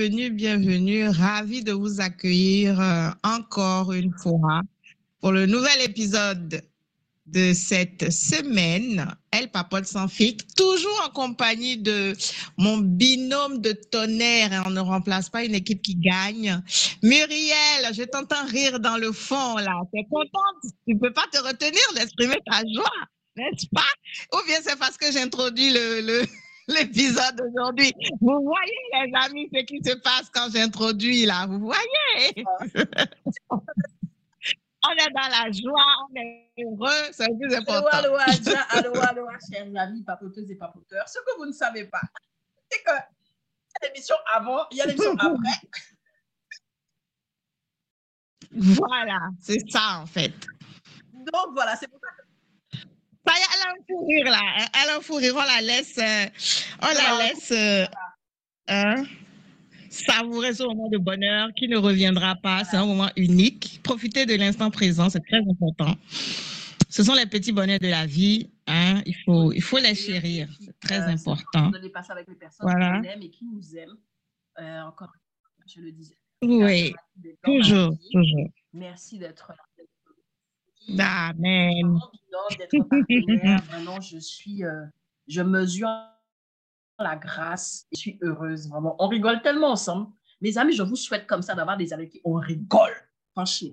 bienvenue, bienvenue. Ravi de vous accueillir euh, encore une fois pour le nouvel épisode de cette semaine. Elle papote sans fic, toujours en compagnie de mon binôme de tonnerre. On ne remplace pas une équipe qui gagne. Muriel, je t'entends rire dans le fond là. es contente? Tu peux pas te retenir d'exprimer ta joie n'est-ce pas? Ou bien c'est parce que j'introduis le, l'épisode d'aujourd'hui. Vous voyez, les amis, ce qui se passe quand j'introduis là. Vous voyez? On est dans la joie, on est heureux, c'est le plus important. Allô, allô, allô, allô, chers amis, papoteuses et papoteurs. Ce que vous ne savez pas, c'est que il y a l'émission avant, il y a l'émission après. Voilà, c'est ça en fait. Donc voilà, c'est pour ça que elle a un fou rire là. Elle a un fou rire. On la laisse. Euh, on la laisse. Euh, hein, savourer ce moment de bonheur qui ne reviendra pas. C'est un moment unique. Profitez de l'instant présent, c'est très important. Ce sont les petits bonheurs de la vie. Hein. Il, faut, il faut les chérir. C'est très euh, important. De les passer avec les personnes voilà. qui nous aiment et qui nous aiment. Euh, encore, je le disais. Oui, toujours, toujours. Merci d'être là Amen. partenaire. Vraiment, je suis, euh, je mesure la grâce. Je suis heureuse, vraiment. On rigole tellement ensemble. Mes amis, je vous souhaite comme ça d'avoir des amis qui on rigole. Franchement,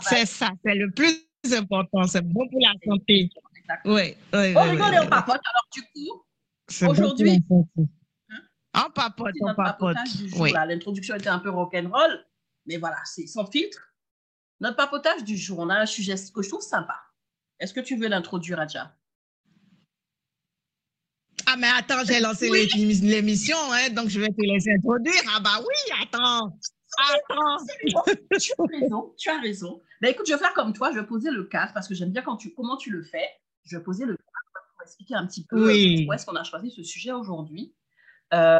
C'est ça, c'est le plus important. C'est bon pour la santé. Oui, oui, on rigole et on papote. Alors, du coup, aujourd'hui, hein? on papote, on papote. Oui. L'introduction était un peu rock'n'roll, mais voilà, c'est sans filtre. Notre papotage du jour, on a un sujet que je trouve sympa. Est-ce que tu veux l'introduire, Adja? Ah, mais attends, j'ai lancé l'émission, hein, donc je vais te laisser introduire. Ah, bah oui, attends. Attends. tu as raison, tu as raison. Ben, écoute, je vais faire comme toi, je vais poser le cadre parce que j'aime bien quand tu, comment tu le fais. Je vais poser le cadre pour expliquer un petit peu pourquoi est-ce qu'on a choisi ce sujet aujourd'hui. Euh,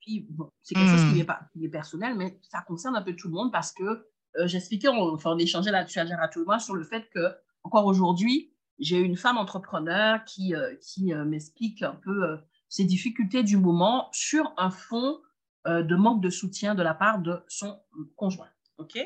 puis, bon, c'est quelque chose qui hmm. est, pas, qui est personnel, mais ça concerne un peu tout le monde parce que euh, j'expliquais, on, enfin, on échangeait là-dessus à tout le monde sur le fait que, encore aujourd'hui, j'ai une femme entrepreneur qui, euh, qui euh, m'explique un peu ses difficultés du moment sur un fond de manque de soutien de la part de son conjoint. OK?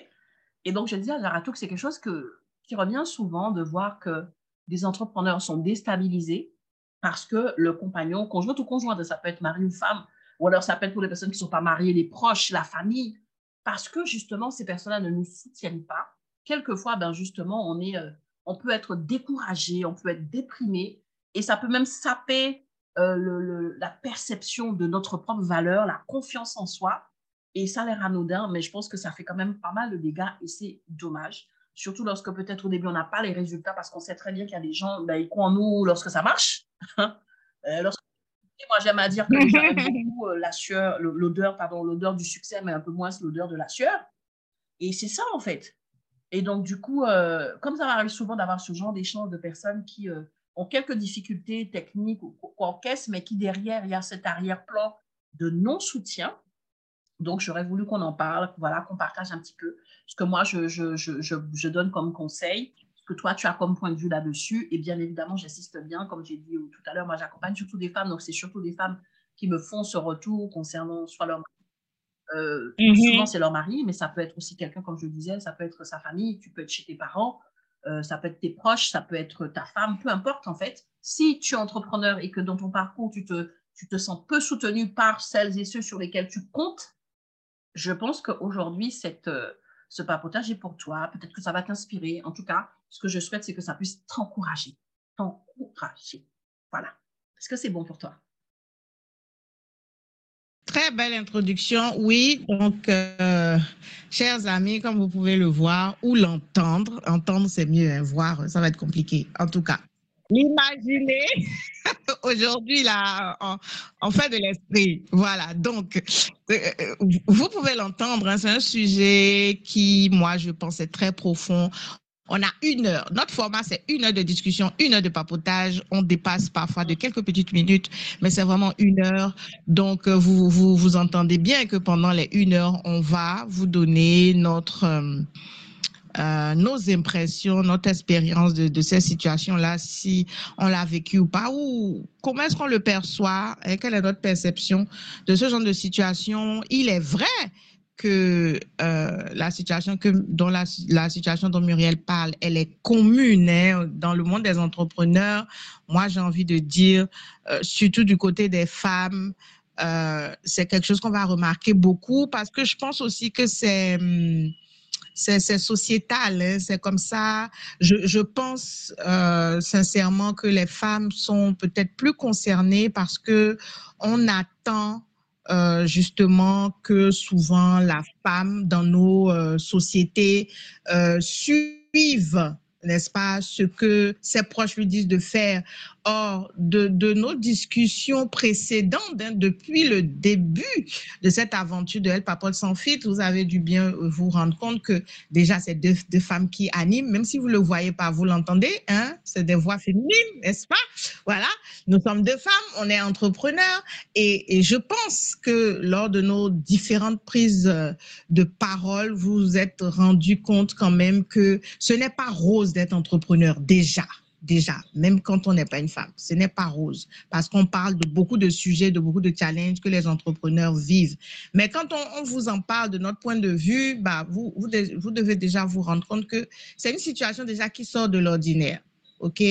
Et donc, je disais à Jaratou que c'est quelque chose qui revient souvent de voir que des entrepreneurs sont déstabilisés parce que le compagnon, conjoint ou conjointe, ça peut être mari ou femme, ou alors ça peut être pour les personnes qui ne sont pas mariées, les proches, la famille, parce que justement, ces personnes-là ne nous soutiennent pas. Quelquefois, ben justement, on, est, euh, on peut être découragé, on peut être déprimé, et ça peut même saper euh, la perception de notre propre valeur, la confiance en soi. Et ça a l'air anodin, mais je pense que ça fait quand même pas mal de dégâts, et c'est dommage. Surtout lorsque peut-être au début, on n'a pas les résultats, parce qu'on sait très bien qu'il y a des gens, ben, ils croient en nous lorsque ça marche. euh, moi, j'aime à dire que j'aime beaucoup euh, la sueur, l'odeur, pardon, l'odeur du succès, mais un peu moins l'odeur de la sueur. Et c'est ça, en fait. Et donc, du coup, euh, comme ça arrive souvent d'avoir ce genre d'échange de personnes qui euh, ont quelques difficultés techniques ou, en caisse, mais qui derrière, il y a cet arrière-plan de non-soutien. Donc, j'aurais voulu qu'on en parle, voilà, qu'on partage un petit peu ce que moi, je, je, je, je donne comme conseil que toi, tu as comme point de vue là-dessus. Et bien évidemment, j'insiste bien, comme j'ai dit tout à l'heure, moi, j'accompagne surtout des femmes, donc c'est surtout des femmes qui me font ce retour concernant soit leur euh, mhm. Souvent, c'est leur mari, mais ça peut être aussi quelqu'un, comme je le disais, ça peut être sa famille, tu peux être chez tes parents, euh, ça peut être tes proches, ça peut être ta femme, peu importe en fait. Si tu es entrepreneur et que dans ton parcours, tu te, tu te sens peu soutenu par celles et ceux sur lesquels tu comptes, je pense qu'aujourd'hui, cette, euh, ce papotage est pour toi. Peut-être que ça va t'inspirer. En tout cas, ce que je souhaite, c'est que ça puisse t'encourager. T'encourager. Voilà. Est-ce que c'est bon pour toi? Très belle introduction, oui. Donc, euh, chers amis, comme vous pouvez le voir ou l'entendre, entendre c'est mieux, hein, voir ça va être compliqué. En tout cas, l'imaginer aujourd'hui là en, fait de l'esprit. Voilà. Donc, euh, vous pouvez l'entendre. Hein, c'est un sujet qui, moi, je pense, est très profond. On a une heure. Notre format, c'est une heure de discussion, une heure de papotage. On dépasse parfois de quelques petites minutes, mais c'est vraiment une heure. Donc, euh, vous, vous, vous entendez bien que pendant les une heure, on va vous donner notre, euh, euh, nos impressions, notre expérience de, de ces situations-là, si on l'a vécu ou pas, ou comment est-ce qu'on le perçoit, et quelle est notre perception de ce genre de situation. Il est vrai que euh, la situation que dont la, situation dont Muriel parle, elle est commune hein, dans le monde des entrepreneurs. Moi, j'ai envie de dire, euh, surtout du côté des femmes, c'est quelque chose qu'on va remarquer beaucoup parce que je pense aussi que c'est hum, c'est sociétal, hein, c'est comme ça. Je, pense euh, sincèrement que les femmes sont peut-être plus concernées parce que on attend euh, justement que souvent la femme dans nos euh, sociétés suive n'est-ce pas, ce que ses proches lui disent de faire. Or, de, nos discussions précédentes, hein, depuis le début de cette aventure de Elle Papote sans fit, vous avez dû bien vous rendre compte que déjà, c'est deux, femmes qui animent, même si vous ne le voyez pas, vous l'entendez, hein, c'est des voix féminines, n'est-ce pas? Voilà, nous sommes deux femmes, on est entrepreneurs, et, et je pense que lors de nos différentes prises de parole, vous vous êtes rendu compte quand même que ce n'est pas rose d'être entrepreneur déjà déjà, même quand on n'est pas une femme. Ce n'est pas rose parce qu'on parle de beaucoup de sujets, de beaucoup de challenges que les entrepreneurs vivent. Mais quand on, vous en parle de notre point de vue, bah, vous, vous, devez déjà vous rendre compte que c'est une situation déjà qui sort de l'ordinaire. OK?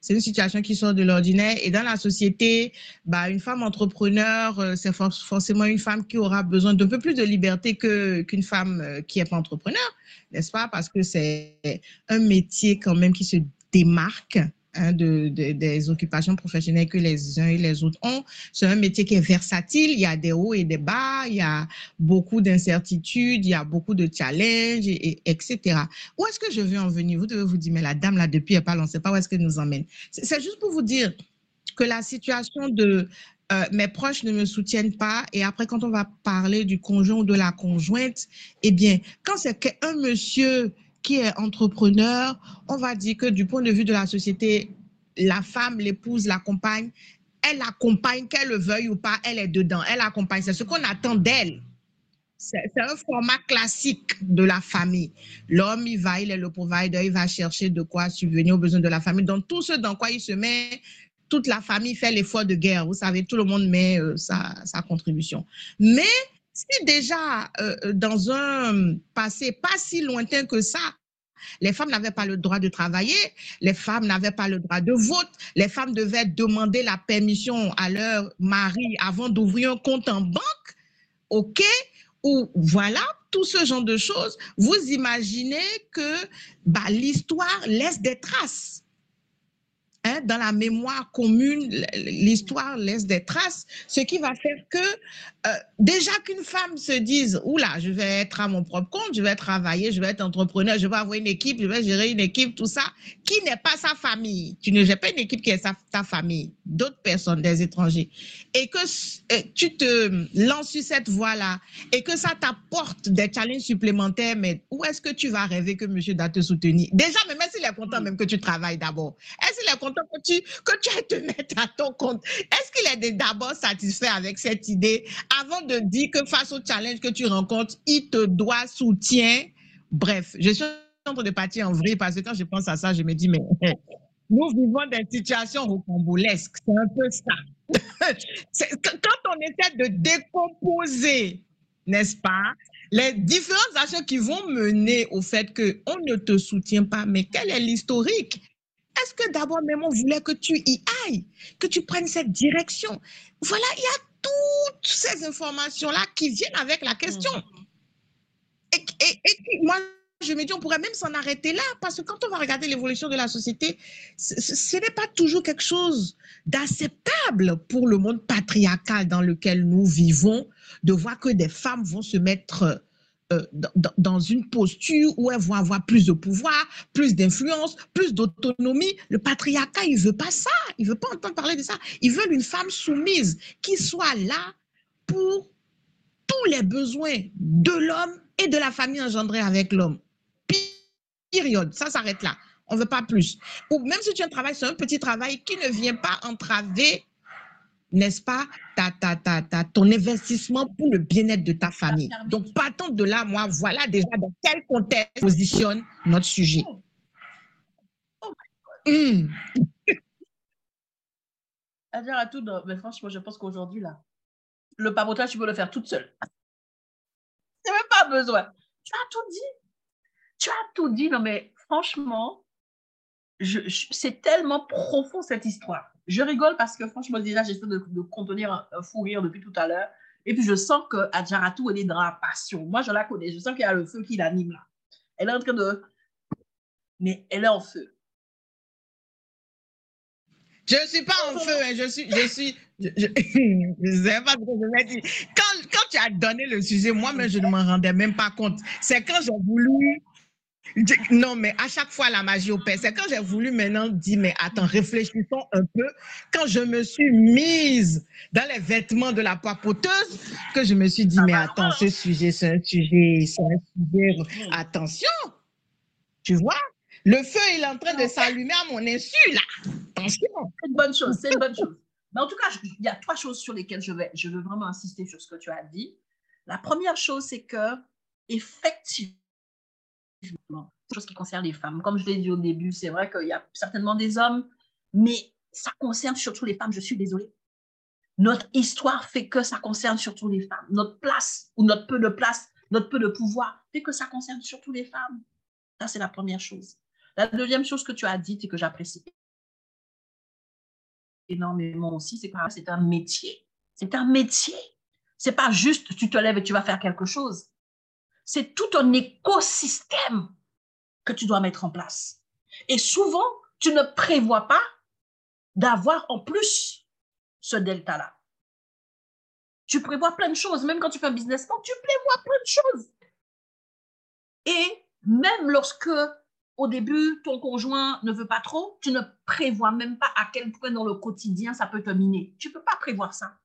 C'est une situation qui sort de l'ordinaire. Et dans la société, bah, une femme entrepreneur, euh, c'est for forcément une femme qui aura besoin d'un peu plus de liberté qu'une femme euh, qui n'est pas entrepreneur, n'est-ce pas? Parce que c'est un métier quand même qui se démarque hein, de, de, des occupations professionnelles que les uns et les autres ont. C'est un métier qui est versatile, il y a des hauts et des bas, il y a beaucoup d'incertitudes, il y a beaucoup de challenges, et, etc. Où est-ce que je veux en venir? Vous devez vous dire, mais la dame là, depuis, elle parle, on ne sait pas où est-ce qu'elle nous emmène. C'est juste pour vous dire que la situation de euh, mes proches ne me soutiennent pas. Et après, quand on va parler du conjoint ou de la conjointe, eh bien, quand c'est qu'un monsieur qui est entrepreneur, on va dire que du point de vue de la société, la femme, l'épouse, la compagne, elle accompagne, qu'elle le veuille ou pas, elle est dedans, elle accompagne. C'est ce qu'on attend d'elle. C'est un format classique de la famille. L'homme, il va, il est le provider, il va chercher de quoi subvenir aux besoins de la famille. Donc, tout ce dans quoi il se met, toute la famille fait l'effort de guerre. Vous savez, tout le monde met euh, sa, sa, contribution. Mais si déjà, euh, dans un passé pas si lointain que ça, les femmes n'avaient pas le droit de travailler, les femmes n'avaient pas le droit de vote, les femmes devaient demander la permission à leur mari avant d'ouvrir un compte en banque, OK Ou voilà, tout ce genre de choses. Vous imaginez que bah, l'histoire laisse des traces. Hein, dans la mémoire commune, l'histoire laisse des traces, ce qui va faire que euh, déjà qu'une femme se dise, oula, je vais être à mon propre compte, je vais travailler, je vais être entrepreneur, je vais avoir une équipe, je vais gérer une équipe, tout ça, qui n'est pas sa famille. Tu ne gères pas une équipe qui est sa, ta famille, d'autres personnes, des étrangers. Et que tu te lances sur cette voie-là et que ça t'apporte des challenges supplémentaires, mais où est-ce que tu vas rêver que monsieur doit te soutenir? Déjà, même s'il est content même que tu travailles d'abord, est-ce qu'il est content que tu, que tu te mettre à ton compte? Est-ce qu'il est d'abord satisfait avec cette idée? Avant de dire que face au challenge que tu rencontres, il te doit soutien? Bref, je suis en train de partir en vrai parce que quand je pense à ça, je me dis, mais nous vivons des situations rocambolesques. C'est un peu ça. quand on essaie de décomposer, n'est-ce pas, les différentes actions qui vont mener au fait qu'on ne te soutient pas, mais quel est l'historique? Est-ce que d'abord même on voulait que tu y ailles, que tu prennes cette direction? Voilà, il y a toutes ces informations-là qui viennent avec la question. Mmh. Et, et, et, moi, je me dis, on pourrait même s'en arrêter là, parce que quand on va regarder l'évolution de la société, ce n'est pas toujours quelque chose d'acceptable pour le monde patriarcal dans lequel nous vivons, de voir que des femmes vont se mettre euh, dans, une posture où elles vont avoir plus de pouvoir, plus d'influence, plus d'autonomie. Le patriarcat, il veut pas ça. Il veut pas entendre parler de ça. Ils veulent une femme soumise qui soit là pour tous les besoins de l'homme et de la famille engendrée avec l'homme. Période. Ça s'arrête là. On veut pas plus. Ou même si tu as un travail, c'est un petit travail qui ne vient pas entraver n'est-ce pas, ta, ta, ta, ta, ton investissement pour le bien-être de ta famille. Donc, partant de là, moi, voilà déjà dans quel contexte positionne notre sujet. Mmh. à dire à tout, mais franchement, je pense qu'aujourd'hui, là, le papotage, tu peux le faire toute seule. Tu n'as même pas besoin. Tu as tout dit. Tu as tout dit. Non, mais franchement, c'est tellement profond cette histoire. Je rigole parce que franchement, déjà, j'essaie de, de, contenir un, fou rire depuis tout à l'heure. Et puis, je sens que Adjaratou, elle est dans la passion. Moi, je la connais. Je sens qu'il y a le feu qui l'anime là. Elle est en train de. Mais elle est en feu. Je ne suis pas en feu, hein. je suis, je suis, je, je, sais pas ce que je vais dire. Quand, quand tu as donné le sujet, moi-même, je ne m'en rendais même pas compte. C'est quand j'ai voulu non, mais à chaque fois, la magie opère. C'est quand j'ai voulu maintenant dire, mais attends, réfléchissons un peu. Quand je me suis mise dans les vêtements de la papoteuse, que je me suis dit, mais attends, ce sujet, c'est un sujet, c'est un sujet. Attention, tu vois, le feu, il est en train de s'allumer à mon insu, là. Attention. C'est une bonne chose, c'est une bonne chose. Mais en tout cas, il y a trois choses sur lesquelles je vais, je veux vraiment insister sur ce que tu as dit. La première chose, c'est que, effectivement, chose qui concerne les femmes. Comme je l'ai dit au début, c'est vrai qu'il y a certainement des hommes, mais ça concerne surtout les femmes, je suis désolée. Notre histoire fait que ça concerne surtout les femmes. Notre place, ou notre peu de place, notre peu de pouvoir, fait que ça concerne surtout les femmes. Ça, c'est la première chose. La deuxième chose que tu as dit et que j'apprécie énormément aussi, c'est que c'est un métier. C'est un métier. C'est pas juste tu te lèves et tu vas faire quelque chose c'est tout un écosystème que tu dois mettre en place. Et souvent, tu ne prévois pas d'avoir en plus ce delta-là. Tu prévois plein de choses, même quand tu fais un business plan, tu prévois plein de choses. Et même lorsque au début, ton conjoint ne veut pas trop, tu ne prévois même pas à quel point dans le quotidien ça peut te miner. Tu ne peux pas prévoir ça.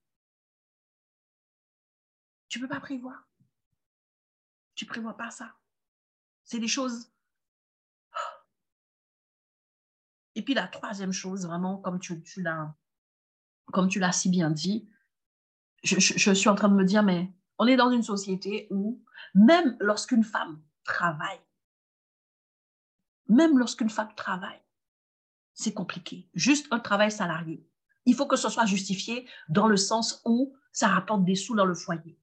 Tu ne peux pas prévoir. Tu prévois pas ça. C'est des choses. Et puis la troisième chose, vraiment, comme tu, l'as, comme tu l'as si bien dit, je, suis en train de me dire, mais on est dans une société où même lorsqu'une femme travaille, même lorsqu'une femme travaille, c'est compliqué. Juste un travail salarié. Il faut que ce soit justifié dans le sens où ça rapporte des sous dans le foyer.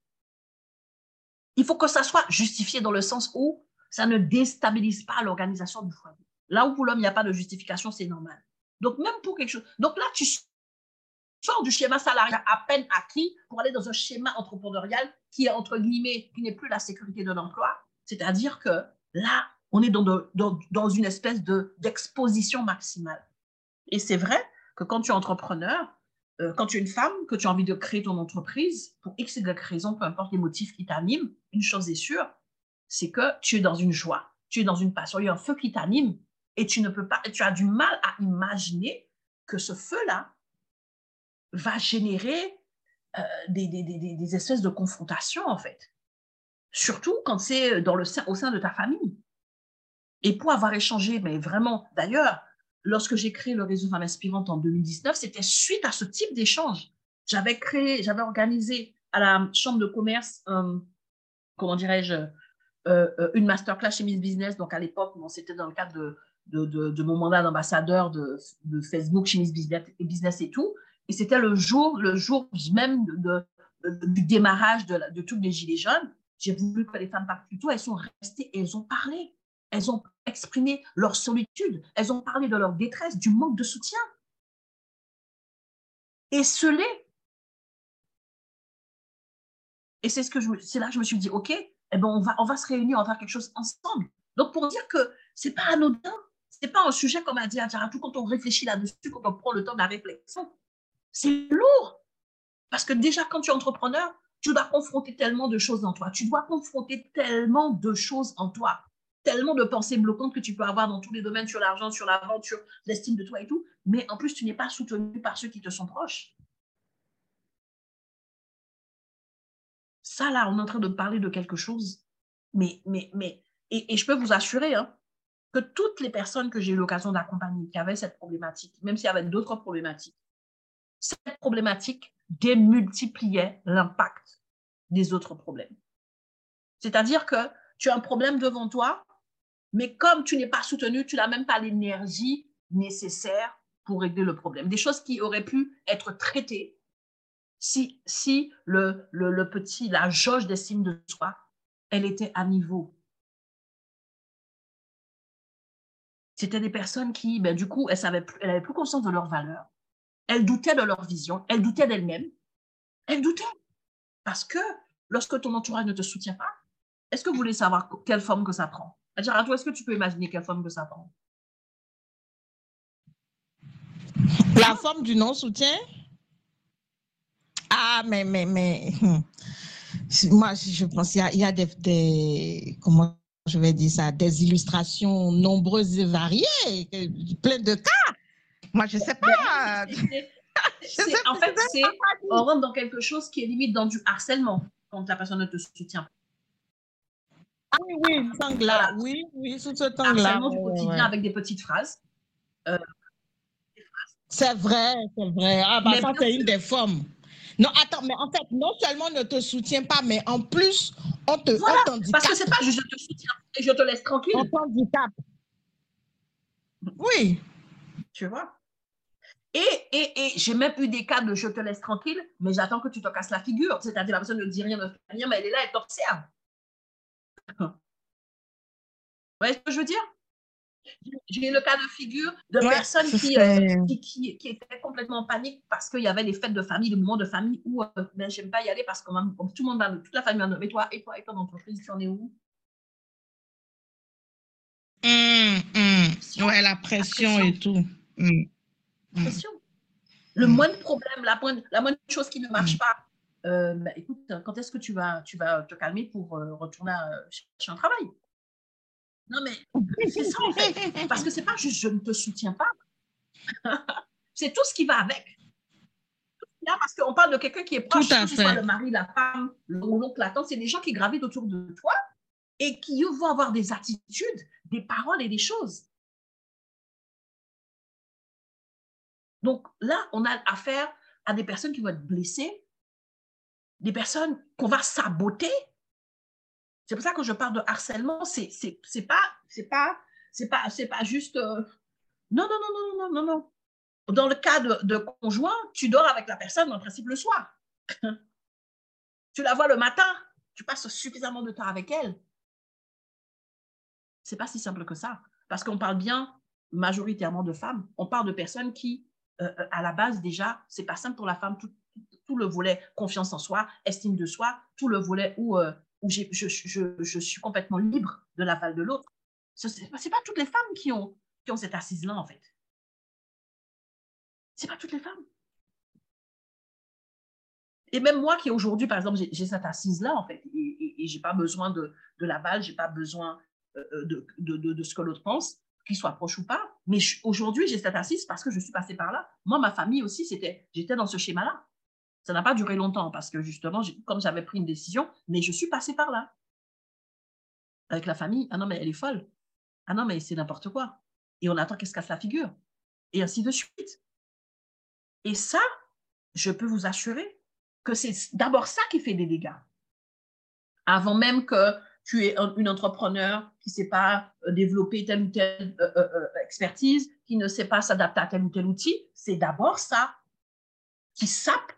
Il faut que ça soit justifié dans le sens où ça ne déstabilise pas l'organisation du foyer. Là où pour l'homme, il n'y a pas de justification, c'est normal. Donc, même pour quelque chose. Donc là, tu sors du schéma salarial à peine acquis pour aller dans un schéma entrepreneurial qui est, entre guillemets, qui n'est plus la sécurité de l'emploi. C'est-à-dire que là, on est dans, une espèce d'exposition maximale. Et c'est vrai que quand tu es entrepreneur, euh, quand tu es une femme, que tu as envie de créer ton entreprise, pour X et Y raison, peu importe les motifs qui t'animent, une chose est sûre, c'est que tu es dans une joie, tu es dans une passion, il y a un feu qui t'anime et tu ne peux pas, tu as du mal à imaginer que ce feu-là va générer euh, des, espèces de confrontations, en fait. Surtout quand c'est le, au sein de ta famille. Et pour avoir échangé, mais vraiment, d'ailleurs, lorsque j'ai créé le réseau Femmes Inspirantes en 2019, c'était suite à ce type d'échange. J'avais créé, j'avais organisé à la chambre de commerce, euh, comment dirais-je, euh, euh, une masterclass chez Miss Business. Donc à l'époque, c'était dans le cadre de, mon mandat d'ambassadeur de, Facebook chez Miss Business et tout. Et c'était le jour, le jour même du démarrage de, de tous les Gilets jaunes. J'ai voulu que les femmes partent plus tôt. Elles sont restées elles ont parlé. Elles ont exprimé leur solitude. Elles ont parlé de leur détresse, du manque de soutien. Et ce l'est. Et c'est ce que je, c'est là que je me suis dit, ok, eh ben on va, on va se réunir, on va faire quelque chose ensemble. Donc pour dire que c'est pas anodin, c'est pas un sujet comme a dit tout quand on réfléchit là-dessus, quand on prend le temps de la réflexion, c'est lourd. Parce que déjà quand tu es entrepreneur, tu dois confronter tellement de choses en toi, tu dois confronter tellement de choses en toi tellement de pensées bloquantes que tu peux avoir dans tous les domaines, sur l'argent, sur l'aventure, l'estime de toi et tout, mais en plus, tu n'es pas soutenu par ceux qui te sont proches. Ça, là, on est en train de parler de quelque chose, mais, mais, mais, et, je peux vous assurer hein, que toutes les personnes que j'ai eu l'occasion d'accompagner qui avaient cette problématique, même s'il y avait d'autres problématiques, cette problématique démultipliait l'impact des autres problèmes. C'est-à-dire que tu as un problème devant toi, mais comme tu n'es pas soutenu, tu n'as même pas l'énergie nécessaire pour régler le problème. Des choses qui auraient pu être traitées si, si le, le, petit, la jauge d'estime de soi, elle était à niveau. C'était des personnes qui, ben, du coup, elles n'avaient plus, plus conscience de leur valeur. Elles doutaient de leur vision, elles doutaient d'elles-mêmes. Elles doutaient. Parce que lorsque ton entourage ne te soutient pas, est-ce que vous voulez savoir quelle forme que ça prend? Toi, est-ce que tu peux imaginer quelle forme que ça prend? La forme du non-soutien? Ah, mais, mais, mais, hmm. moi, je pense qu'il y a, des, comment je vais dire ça, des illustrations nombreuses et variées, plein de cas. Moi, je ne sais pas. en fait, c'est, on rentre dans quelque chose qui est limite dans du harcèlement quand la personne ne te soutient pas. Ah oui, oui. Oui, oui, sous ce temps-là. Du quotidien avec des petites phrases. Euh, c'est vrai, c'est vrai. Ah, bah, ça, c'est une des formes. Non, attends, mais en fait, non seulement on ne te soutient pas, mais en plus, on te voilà, Parce que c'est pas je te soutiens et je te laisse tranquille. On t'handicape. Oui. Tu vois? Et, et, et j'ai même eu des cas de je te laisse tranquille, mais j'attends que tu te casses la figure. C'est-à-dire, la personne ne dit rien, ne fait rien, mais elle est là, elle t'observe. Vous voyez ce que je veux dire? J'ai eu le cas de figure de personnes euh, qui, qui, qui, étaient complètement en panique parce qu'il y avait les fêtes de famille, le moment de famille où euh, ben, j'aime pas y aller parce que tout le monde va, toute la famille va, mais toi, et toi, et ton entreprise, tu en es où? Hum, hum. Ouais, la pression, et tout. Hum. Pression. Le moindre problème, la moindre, la moindre chose qui ne marche pas, euh, ben, écoute, quand est-ce que tu vas, tu vas te calmer pour retourner chercher un travail? Non, mais c'est ça en fait. Parce que c'est pas juste je ne te soutiens pas. c'est tout ce qui va avec. Parce qu'on parle de quelqu'un qui est proche, que ce soit le mari, la femme, l'oncle, la tante, c'est des gens qui gravitent autour de toi et qui vont avoir des attitudes, des paroles et des choses. Donc là, on a affaire à des personnes qui vont être blessées, des personnes qu'on va saboter, c'est pour ça que je parle de harcèlement. C'est c'est pas c'est pas c'est pas c'est pas juste euh, non non non non non non non. Dans le cas de, conjoint, tu dors avec la personne en principe le soir. tu la vois le matin, tu passes suffisamment de temps avec elle. C'est pas si simple que ça, parce qu'on parle bien majoritairement de femmes. On parle de personnes qui, euh, euh, à la base déjà, c'est pas simple pour la femme. Tout, tout, le volet confiance en soi, estime de soi, tout le volet où où je, je, je, suis complètement libre de l'aval de l'autre. Ce n'est pas, pas toutes les femmes qui ont, qui ont cette assise-là, en fait. Ce n'est pas toutes les femmes. Et même moi qui aujourd'hui, par exemple, j'ai cette assise-là, en fait, et, et, je n'ai pas besoin de, de l'aval, je n'ai pas besoin euh, euh, de, de, de, ce que l'autre pense, qu'il soit proche ou pas. Mais aujourd'hui, j'ai cette assise parce que je suis passée par là. Moi, ma famille aussi, j'étais dans ce schéma-là. Ça n'a pas duré longtemps parce que justement, comme j'avais pris une décision, mais je suis passée par là. Avec la famille, ah non, mais elle est folle. Ah non, mais c'est n'importe quoi. Et on attend qu'elle se casse la figure. Et ainsi de suite. Et ça, je peux vous assurer que c'est d'abord ça qui fait des dégâts. Avant même que tu es une entrepreneur qui ne sait pas euh, développer telle ou telle euh, euh, expertise, qui ne sait pas s'adapter à tel ou tel outil, c'est d'abord ça qui sape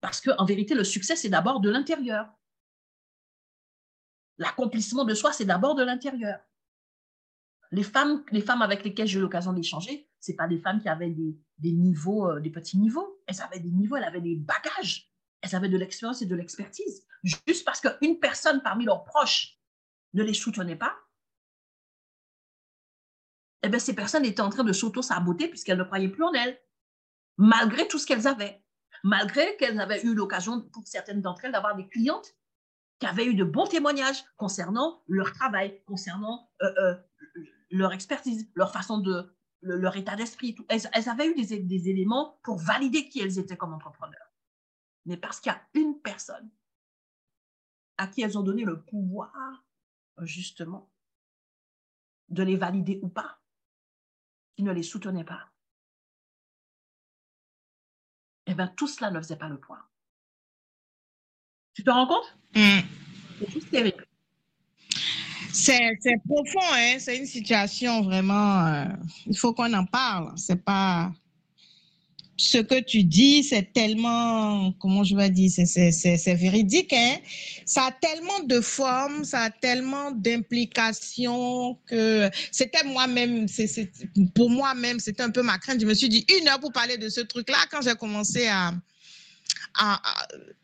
parce qu'en vérité, le succès, c'est d'abord de l'intérieur. L'accomplissement de soi, c'est d'abord de l'intérieur. Les femmes, les femmes avec lesquelles j'ai eu l'occasion d'échanger, ce pas des femmes qui avaient des, niveaux, euh, des petits niveaux. Elles avaient des niveaux, elles avaient des bagages. Elles avaient de l'expérience et de l'expertise. Juste parce qu'une personne parmi leurs proches ne les soutenait pas, eh bien, ces personnes étaient en train de s'auto-saboter puisqu'elles ne croyaient plus en elles, malgré tout ce qu'elles avaient, malgré qu'elles avaient eu l'occasion, pour certaines d'entre elles, d'avoir des clientes qui avaient eu de bons témoignages concernant leur travail, concernant euh, euh, leur expertise, leur façon de, leur état d'esprit. Elles, avaient eu des, des éléments pour valider qui elles étaient comme entrepreneurs. Mais parce qu'il y a une personne à qui elles ont donné le pouvoir, justement, de les valider ou pas, qui ne les soutenaient pas, eh bien, tout cela ne faisait pas le point. Tu te rends compte? Mm. C'est juste terrible. C'est profond, hein? c'est une situation vraiment. Euh, il faut qu'on en parle. C'est pas ce que tu dis, c'est tellement, comment je vais dire, c'est véridique. Hein? Ça a tellement de formes, ça a tellement d'implications que c'était moi-même, pour moi-même, c'était un peu ma crainte. Je me suis dit une heure pour parler de ce truc-là quand j'ai commencé à, à,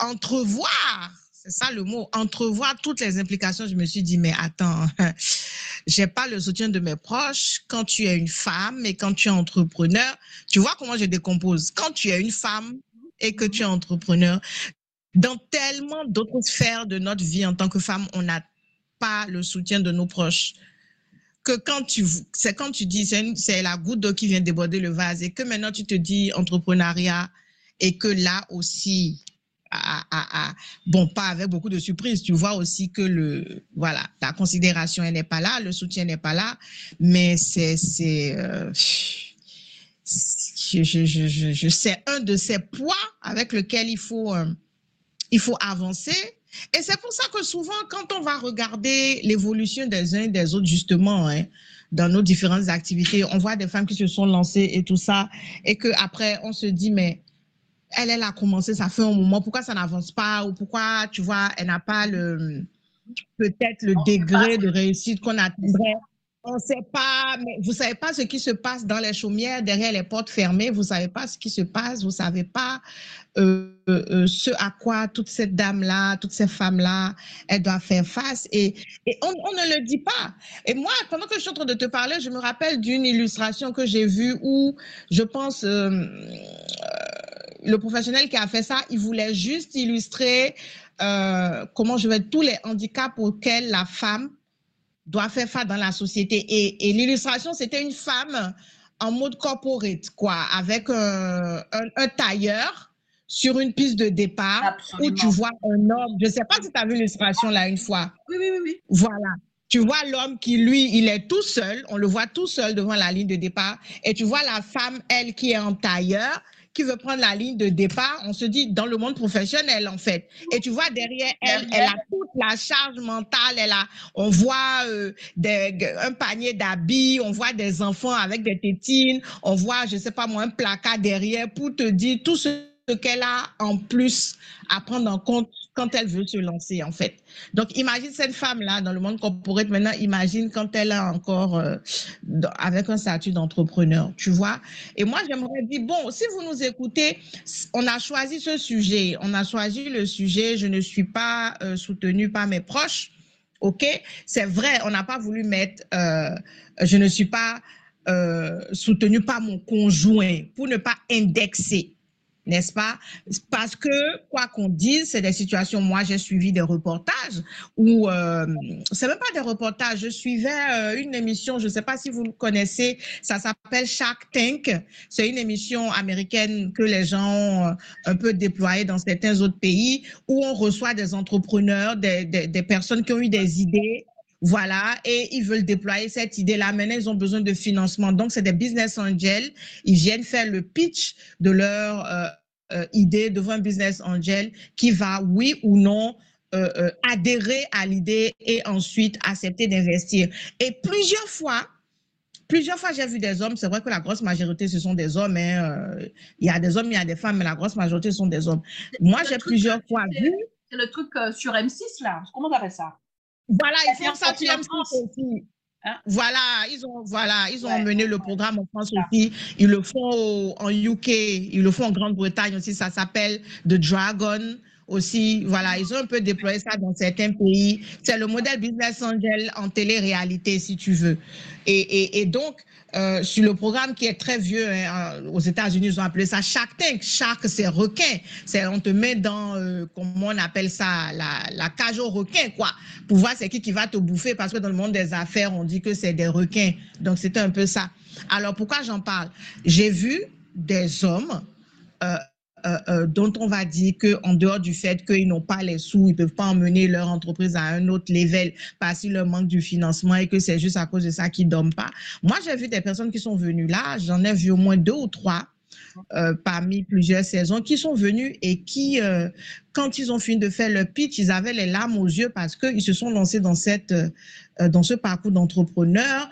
entrevoir c'est ça le mot, entrevoir toutes les implications. Je me suis dit, mais attends, j'ai pas le soutien de mes proches. Quand tu es une femme et quand tu es entrepreneur, tu vois comment je décompose. Quand tu es une femme et que tu es entrepreneur, dans tellement d'autres sphères de notre vie en tant que femme, on n'a pas le soutien de nos proches. Que quand tu, c'est quand tu dis, c'est la goutte d'eau qui vient déborder le vase et que maintenant tu te dis entrepreneuriat et que là aussi, bon, pas avec beaucoup de surprise. Tu vois aussi que le, voilà, ta considération n'est pas là, le soutien n'est pas là, mais c'est, c'est, euh, je, je, je, je, sais un de ces poids avec lequel il faut, euh, il faut avancer. Et c'est pour ça que souvent, quand on va regarder l'évolution des uns et des autres, justement, hein, dans nos différentes activités, on voit des femmes qui se sont lancées et tout ça, et que après on se dit, mais elle, elle a commencé, ça fait un moment, pourquoi ça n'avance pas ou pourquoi, tu vois, elle n'a pas le peut-être le degré de réussite qu'on attendrait. On ne sait pas, mais vous ne savez pas ce qui se passe dans les chaumières, derrière les portes fermées, vous ne savez pas ce qui se passe, vous ne savez pas euh, euh, ce à quoi toute cette dame-là, toutes ces femmes-là, elles doivent faire face. Et, et on, on, ne le dit pas. Et moi, pendant que je suis en train de te parler, je me rappelle d'une illustration que j'ai vue où je pense... Euh, le professionnel qui a fait ça, il voulait juste illustrer euh, comment je vais tous les handicaps auxquels la femme doit faire face dans la société. Et, et l'illustration, c'était une femme en mode corporate, quoi, avec un, un, tailleur sur une piste de départ où tu vois un homme. Je ne sais pas si tu as vu l'illustration là une fois. Oui, oui, oui, oui. Voilà. Tu vois l'homme qui, lui, il est tout seul, on le voit tout seul devant la ligne de départ, et tu vois la femme, elle, qui est en tailleur, qui veut prendre la ligne de départ, on se dit dans le monde professionnel en fait. Et tu vois derrière elle, elle a toute la charge mentale. Elle a, on voit euh, des, un panier d'habits, on voit des enfants avec des tétines, on voit, je sais pas moi, un placard derrière pour te dire tout ce qu'elle a en plus à prendre en compte quand elle veut se lancer, en fait. Donc, imagine cette femme-là dans le monde corporate. Maintenant, imagine quand elle est encore euh, avec un statut d'entrepreneur, tu vois. Et moi, j'aimerais dire, bon, si vous nous écoutez, on a choisi ce sujet. On a choisi le sujet. Je ne suis pas euh, soutenue par mes proches. OK? C'est vrai, on n'a pas voulu mettre, euh, je ne suis pas soutenue par mon conjoint pour ne pas indexer n'est-ce pas? Parce que, quoi qu'on dise, c'est des situations, moi j'ai suivi des reportages où, euh, c'est même pas des reportages, je suivais euh, une émission, je ne sais pas si vous le connaissez, ça s'appelle Shark Tank, c'est une émission américaine que les gens ont euh, un peu déployée dans certains autres pays, où on reçoit des entrepreneurs, des, des, des personnes qui ont eu des idées voilà, et ils veulent déployer cette idée-là. Maintenant, ils ont besoin de financement. Donc, c'est des business angels. Ils viennent faire le pitch de leur euh, euh, idée devant un business angel qui va, oui ou non, euh, adhérer à l'idée et ensuite accepter d'investir. Et plusieurs fois, plusieurs fois, j'ai vu des hommes. C'est vrai que la grosse majorité, ce sont des hommes. Hein, il y a des hommes, il y a des femmes, mais la grosse majorité sont des hommes. Moi, j'ai plusieurs fois vu. C'est le truc sur M6, là. Comment on appelle ça? Voilà, ils font ça sur France aussi. Hein? Voilà, ils ont, voilà, ils ont mené le programme en France aussi. Ils le font en UK, ils le font en Grande-Bretagne aussi. Ça s'appelle The Dragon aussi. Voilà, ils ont un peu déployé ça dans certains pays. C'est le modèle Business Angel en télé-réalité, si tu veux. Et, et, et donc, euh, sur le programme qui est très vieux hein, aux États-Unis, ils ont appelé ça Shark Tank. Shark, c'est requin. C'est on te met dans euh, comment on appelle ça la, la cage aux requins quoi, pour voir c'est qui qui va te bouffer parce que dans le monde des affaires on dit que c'est des requins. Donc c'était un peu ça. Alors pourquoi j'en parle? J'ai vu des hommes euh, euh, euh, dont on va dire qu'en dehors du fait qu'ils n'ont pas les sous, ils ne peuvent pas emmener leur entreprise à un autre level parce qu'il leur manque du financement et que c'est juste à cause de ça qu'ils ne dorment pas. Moi, j'ai vu des personnes qui sont venues là, j'en ai vu au moins deux ou trois euh, parmi plusieurs saisons qui sont venus et qui, quand ils ont fini de faire le pitch, ils avaient les larmes aux yeux parce qu'ils se sont lancés dans, cette, euh, dans ce parcours d'entrepreneur,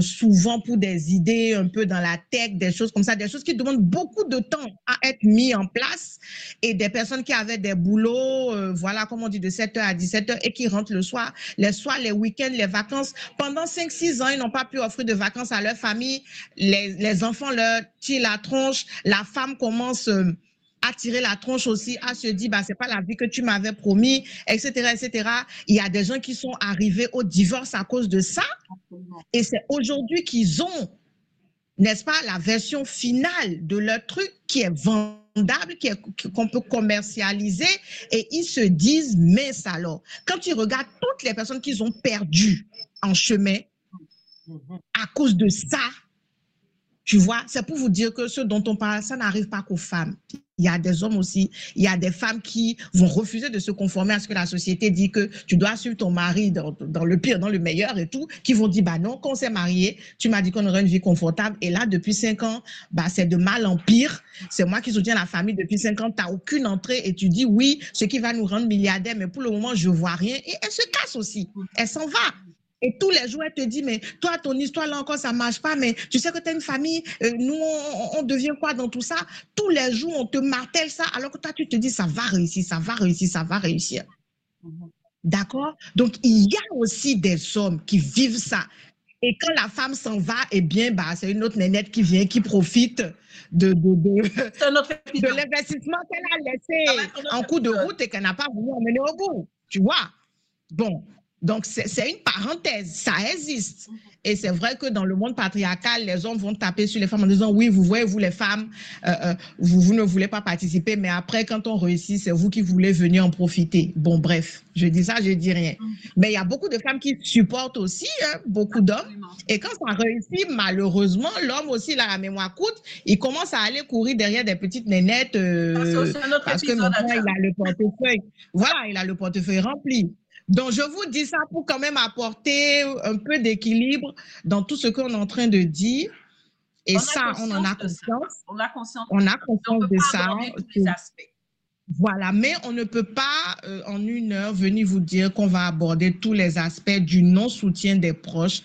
souvent pour des idées un peu dans la tech, des choses comme ça, des choses qui demandent beaucoup de temps à être mis en place et des personnes qui avaient des boulots, voilà, comme on dit, de 7h à 17h et qui rentrent le soir, les soirs, les week-ends, les vacances. Pendant 5-6 ans, ils n'ont pas pu offrir de vacances à leur famille. Les, les enfants leur tirent la tronche la femme commence euh, à tirer la tronche aussi, à se dire, bah, c'est pas la vie que tu m'avais promis, etc., etc. Il y a des gens qui sont arrivés au divorce à cause de ça. Et c'est aujourd'hui qu'ils ont, n'est-ce pas, la version finale de leur truc qui est vendable, qu'on peut commercialiser. Et ils se disent, mais alors, quand ils regardent toutes les personnes qu'ils ont perdues en chemin à cause de ça, tu vois, c'est pour vous dire que ce dont on parle, ça n'arrive pas qu'aux femmes. Il y a des hommes aussi, il y a des femmes qui vont refuser de se conformer à ce que la société dit que tu dois suivre ton mari dans, le pire, dans le meilleur et tout, qui vont dire, bah non, quand on s'est marié, tu m'as dit qu'on aurait une vie confortable. Et là, depuis cinq ans, bah c'est de mal en pire. C'est moi qui soutiens la famille depuis cinq ans, tu n'as aucune entrée et tu dis oui, ce qui va nous rendre milliardaires, mais pour le moment, je vois rien. Et elle se casse aussi. Elle s'en va. Et tous les jours, elle te dit, mais toi, ton histoire, là encore, ça ne marche pas, mais tu sais que tu as une famille, euh, nous, on, devient quoi dans tout ça? Tous les jours, on te martèle ça, alors que toi, tu te dis, ça va réussir, ça va réussir, ça va réussir. Mhm. D'accord? Donc, il y a aussi des hommes qui vivent ça. Et quand la femme s'en va, eh bien, bah, c'est une autre nénette qui vient, qui profite de, de, de, l'investissement qu'elle a laissé en coup de route et qu'elle n'a pas voulu emmener au bout. Tu vois? Bon, donc, c'est une parenthèse, ça existe. Et c'est vrai que dans le monde patriarcal, les hommes vont taper sur les femmes en disant, oui, vous voyez, vous les femmes, euh, euh, vous, vous, ne voulez pas participer, mais après, quand on réussit, c'est vous qui voulez venir en profiter. Bon, bref, je dis ça, je dis rien. Mais il y a beaucoup de femmes qui supportent aussi, hein, beaucoup d'hommes. Et quand ça réussit, malheureusement, l'homme aussi, a la mémoire courte, il commence à aller courir derrière des petites nénettes euh, parce que maintenant, il a le portefeuille. Voilà, il a le portefeuille rempli. Donc, je vous dis ça pour quand même apporter un peu d'équilibre dans tout ce qu'on est en train de dire. Et ça, on en a conscience. On a conscience. On a conscience de ça. Voilà, mais on ne peut pas euh, en une heure venir vous dire qu'on va aborder tous les aspects du non-soutien des proches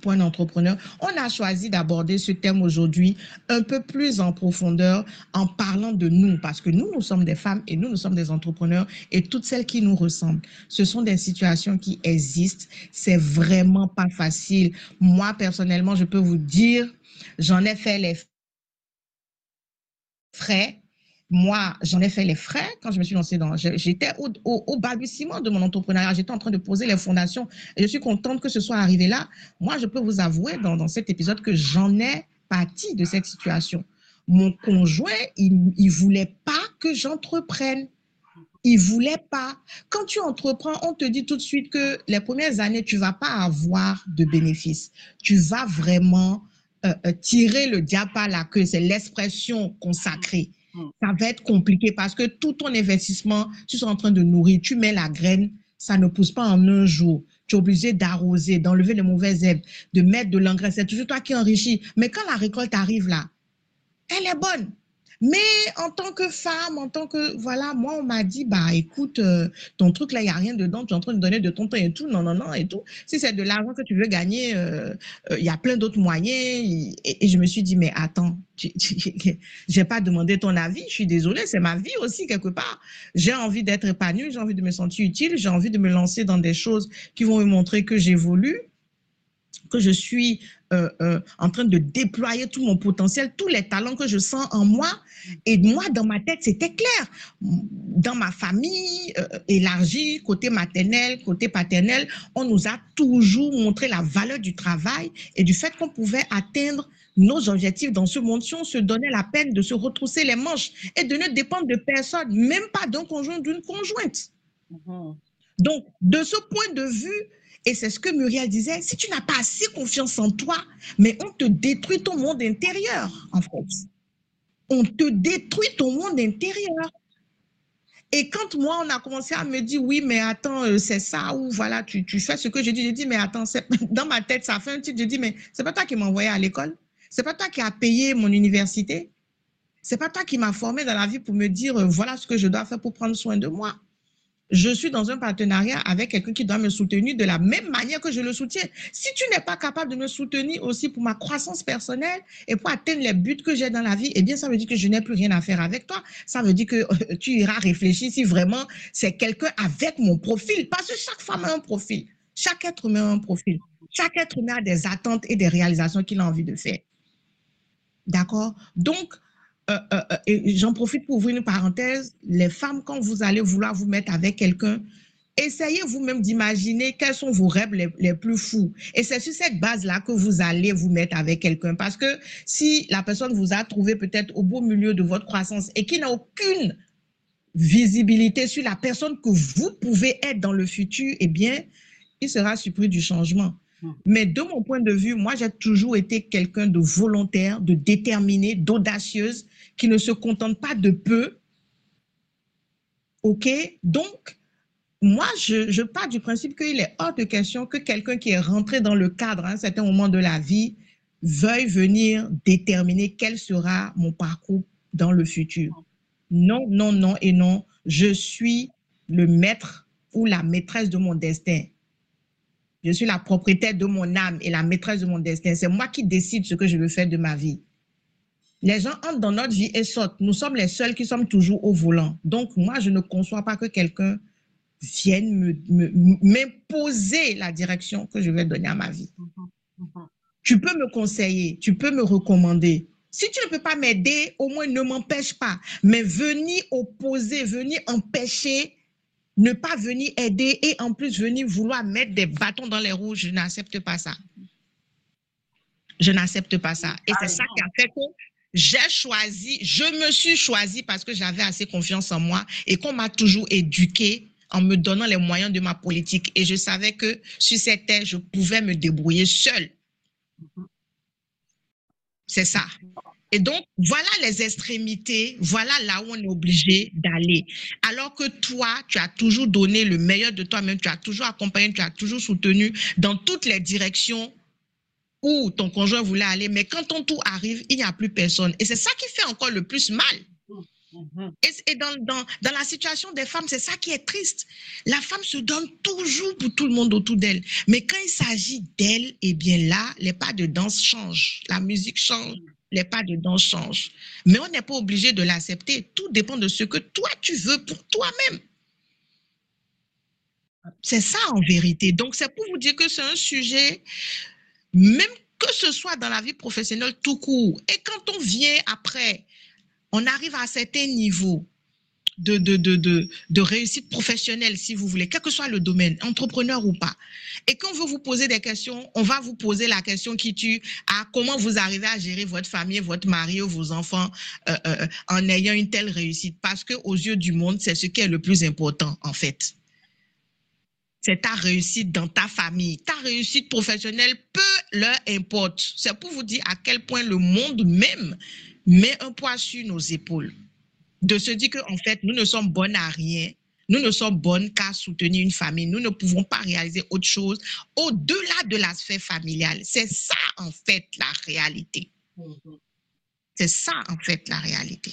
pour un entrepreneur. On a choisi d'aborder ce thème aujourd'hui un peu plus en profondeur en parlant de nous, parce que nous, nous sommes des femmes et nous, nous sommes des entrepreneurs et toutes celles qui nous ressemblent. Ce sont des situations qui existent. C'est vraiment pas facile. Moi, personnellement, je peux vous dire, j'en ai fait les frais moi, j'en ai fait les frais quand je me suis lancée dans. J'étais au, au, balbutiement de mon entrepreneuriat. J'étais en train de poser les fondations. Et je suis contente que ce soit arrivé là. Moi, je peux vous avouer dans, cet épisode que j'en ai parti de cette situation. Mon conjoint, il ne voulait pas que j'entreprenne. Il voulait pas. Quand tu entreprends, on te dit tout de suite que les premières années, tu vas pas avoir de bénéfices. Tu vas vraiment euh, euh, tirer le diable par la queue. C'est l'expression consacrée. Mm. ça va être compliqué parce que tout ton investissement, tu seras en train de nourrir, tu mets la graine, ça ne pousse pas en un jour. Tu es obligé d'arroser, d'enlever les mauvaises herbes, de mettre de l'engrais. C'est toujours toi qui enrichis. Mais quand la récolte arrive là, elle est bonne. Mais en tant que femme, en tant que, voilà, moi, on m'a dit, bah, écoute, euh, ton truc là, il n'y a rien dedans, tu es en train de donner de ton temps et tout, non, non, non, et tout. Si c'est de l'argent que tu veux gagner, euh, euh, il y a plein d'autres moyens. Et, je me suis dit, mais attends, je n'ai pas demandé ton avis, je suis désolée, c'est ma vie aussi, quelque part. J'ai envie d'être épanouie, j'ai envie de me sentir utile, j'ai envie de me lancer dans des choses qui vont me montrer que j'évolue que je suis euh, euh, en train de déployer tout mon potentiel, tous les talents que je sens en moi. Et moi, dans ma tête, c'était clair. Dans ma famille euh, élargie, côté maternel, côté paternel, on nous a toujours montré la valeur du travail et du fait qu'on pouvait atteindre nos objectifs dans ce monde si on se donnait la peine de se retrousser les manches et de ne dépendre de personne, même pas d'un conjoint, d'une conjointe. Mm-hmm. Donc, de ce point de vue, et c'est ce que Muriel disait, si tu n'as pas assez confiance en toi, mais on te détruit ton monde intérieur, en fait. on te détruit ton monde intérieur. Et quand moi, on a commencé à me dire, oui, mais attends, euh, c'est ça, ou voilà, tu, fais ce que je dis, je dis, mais attends, dans ma tête, ça fait un titre, je dis, mais c'est pas toi qui m'as envoyé à l'école, c'est pas toi qui as payé mon université, c'est pas toi qui m'as formé dans la vie pour me dire, euh, voilà ce que je dois faire pour prendre soin de moi je suis dans un partenariat avec quelqu'un qui doit me soutenir de la même manière que je le soutiens. Si tu n'es pas capable de me soutenir aussi pour ma croissance personnelle et pour atteindre les buts que j'ai dans la vie, eh bien, ça veut dire que je n'ai plus rien à faire avec toi. Ça veut dire que euh, tu iras réfléchir si vraiment c'est quelqu'un avec mon profil. Parce que chaque femme a un profil. Chaque être humain a un profil. Chaque être humain a des attentes et des réalisations qu'il a envie de faire. D'accord? Donc, euh, euh, euh, et j'en profite pour ouvrir une parenthèse, les femmes, quand vous allez vouloir vous mettre avec quelqu'un, essayez vous-même d'imaginer quels sont vos rêves les, plus fous. Et c'est sur cette base-là que vous allez vous mettre avec quelqu'un. Parce que si la personne vous a trouvé peut-être au beau milieu de votre croissance et qui n'a aucune visibilité sur la personne que vous pouvez être dans le futur, eh bien, il sera surpris du changement. Hmm. Mais de mon point de vue, moi, j'ai toujours été quelqu'un de volontaire, de déterminé, d'audacieuse qui ne se contente pas de peu. OK? Donc, moi, je, je pars du principe qu'il est hors de question que quelqu'un qui est rentré dans le cadre à un certain moment de la vie veuille venir déterminer quel sera mon parcours dans le futur. Non, non, non et non. Je suis le maître ou la maîtresse de mon destin. Je suis la propriétaire de mon âme et la maîtresse de mon destin. C'est moi qui décide ce que je veux faire de ma vie. Les gens entrent dans notre vie et sortent. Nous sommes les seuls qui sommes toujours au volant. Donc, moi, je ne conçois pas que quelqu'un vienne m'imposer la direction que je vais donner à ma vie. Tu peux me conseiller, tu peux me recommander. Si tu ne peux pas m'aider, au moins ne m'empêche pas. Mais venir opposer, venir empêcher, ne pas venir aider et en plus venir vouloir mettre des bâtons dans les roues, je n'accepte pas ça. Je n'accepte pas ça. Et c'est ça qui a fait que j'ai choisi, je me suis choisi parce que j'avais assez confiance en moi et qu'on m'a toujours éduqué en me donnant les moyens de ma politique. Et je savais que sur cette terre, je pouvais me débrouiller seule. C'est ça. Et donc, voilà les extrémités, voilà là où on est obligé d'aller. Alors que toi, tu as toujours donné le meilleur de toi-même, tu as toujours accompagné, tu as toujours soutenu dans toutes les directions où ton conjoint voulait aller, mais quand ton tour arrive, il n'y a plus personne. Et c'est ça qui fait encore le plus mal. Mm-hmm. Et, dans, dans, dans, la situation des femmes, c'est ça qui est triste. La femme se donne toujours pour tout le monde autour d'elle. Mais quand il s'agit d'elle, eh bien là, les pas de danse changent. La musique change, les pas de danse changent. Mais on n'est pas obligé de l'accepter. Tout dépend de ce que toi, tu veux pour toi-même. C'est ça en vérité. Donc, c'est pour vous dire que c'est un sujet même que ce soit dans la vie professionnelle tout court. Et quand on vient après, on arrive à un certain niveau de, réussite professionnelle, si vous voulez, quel que soit le domaine, entrepreneur ou pas. Et quand on veut vous poser des questions, on va vous poser la question qui tue à comment vous arrivez à gérer votre famille, votre mari ou vos enfants euh, euh, en ayant une telle réussite. Parce que aux yeux du monde, c'est ce qui est le plus important, en fait c'est ta réussite dans ta famille. Ta réussite professionnelle, peu leur importe. C'est pour vous dire à quel point le monde même met un poids sur nos épaules. De se dire qu'en fait, nous ne sommes bonnes à rien. Nous ne sommes bonnes qu'à soutenir une famille. Nous ne pouvons pas réaliser autre chose au-delà de l'aspect familial. C'est ça, en fait, la réalité. Mm-hmm. C'est ça, en fait, la réalité.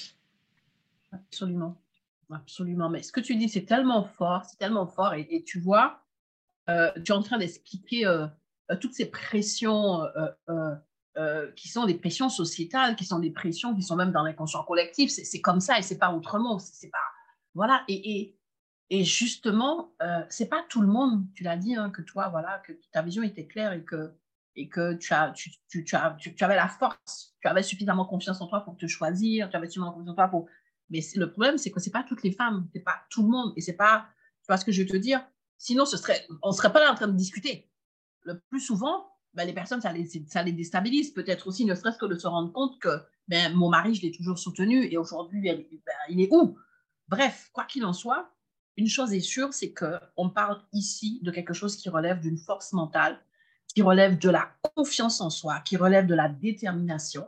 Absolument. Absolument. Mais ce que tu dis, c'est tellement fort, c'est tellement fort. Et, tu vois, euh, tu es en train d'expliquer euh, euh, toutes ces pressions qui sont des pressions sociétales, qui sont des pressions qui sont même dans l'inconscient collectif. C'est comme ça et c'est pas autrement. C'est pas voilà. Et, et, justement, c'est pas tout le monde. Tu l'as dit hein, que toi, voilà, que ta vision était claire et que et que tu, as, tu, tu, as, tu, avais la force, tu avais suffisamment confiance en toi pour te choisir, tu avais suffisamment confiance en toi pour mais le problème, c'est que ce n'est pas toutes les femmes, ce n'est pas tout le monde. Et c'est pas, tu vois ce que je veux te dire? Sinon, ce serait, on ne serait pas là en train de discuter. Le plus souvent, ben, les personnes, ça les, ça les déstabilise. Peut-être aussi, ne serait-ce que de se rendre compte que ben, mon mari, je l'ai toujours soutenu et aujourd'hui, ben, il est où? Bref, quoi qu'il en soit, une chose est sûre, c'est qu'on parle ici de quelque chose qui relève d'une force mentale, qui relève de la confiance en soi, qui relève de la détermination,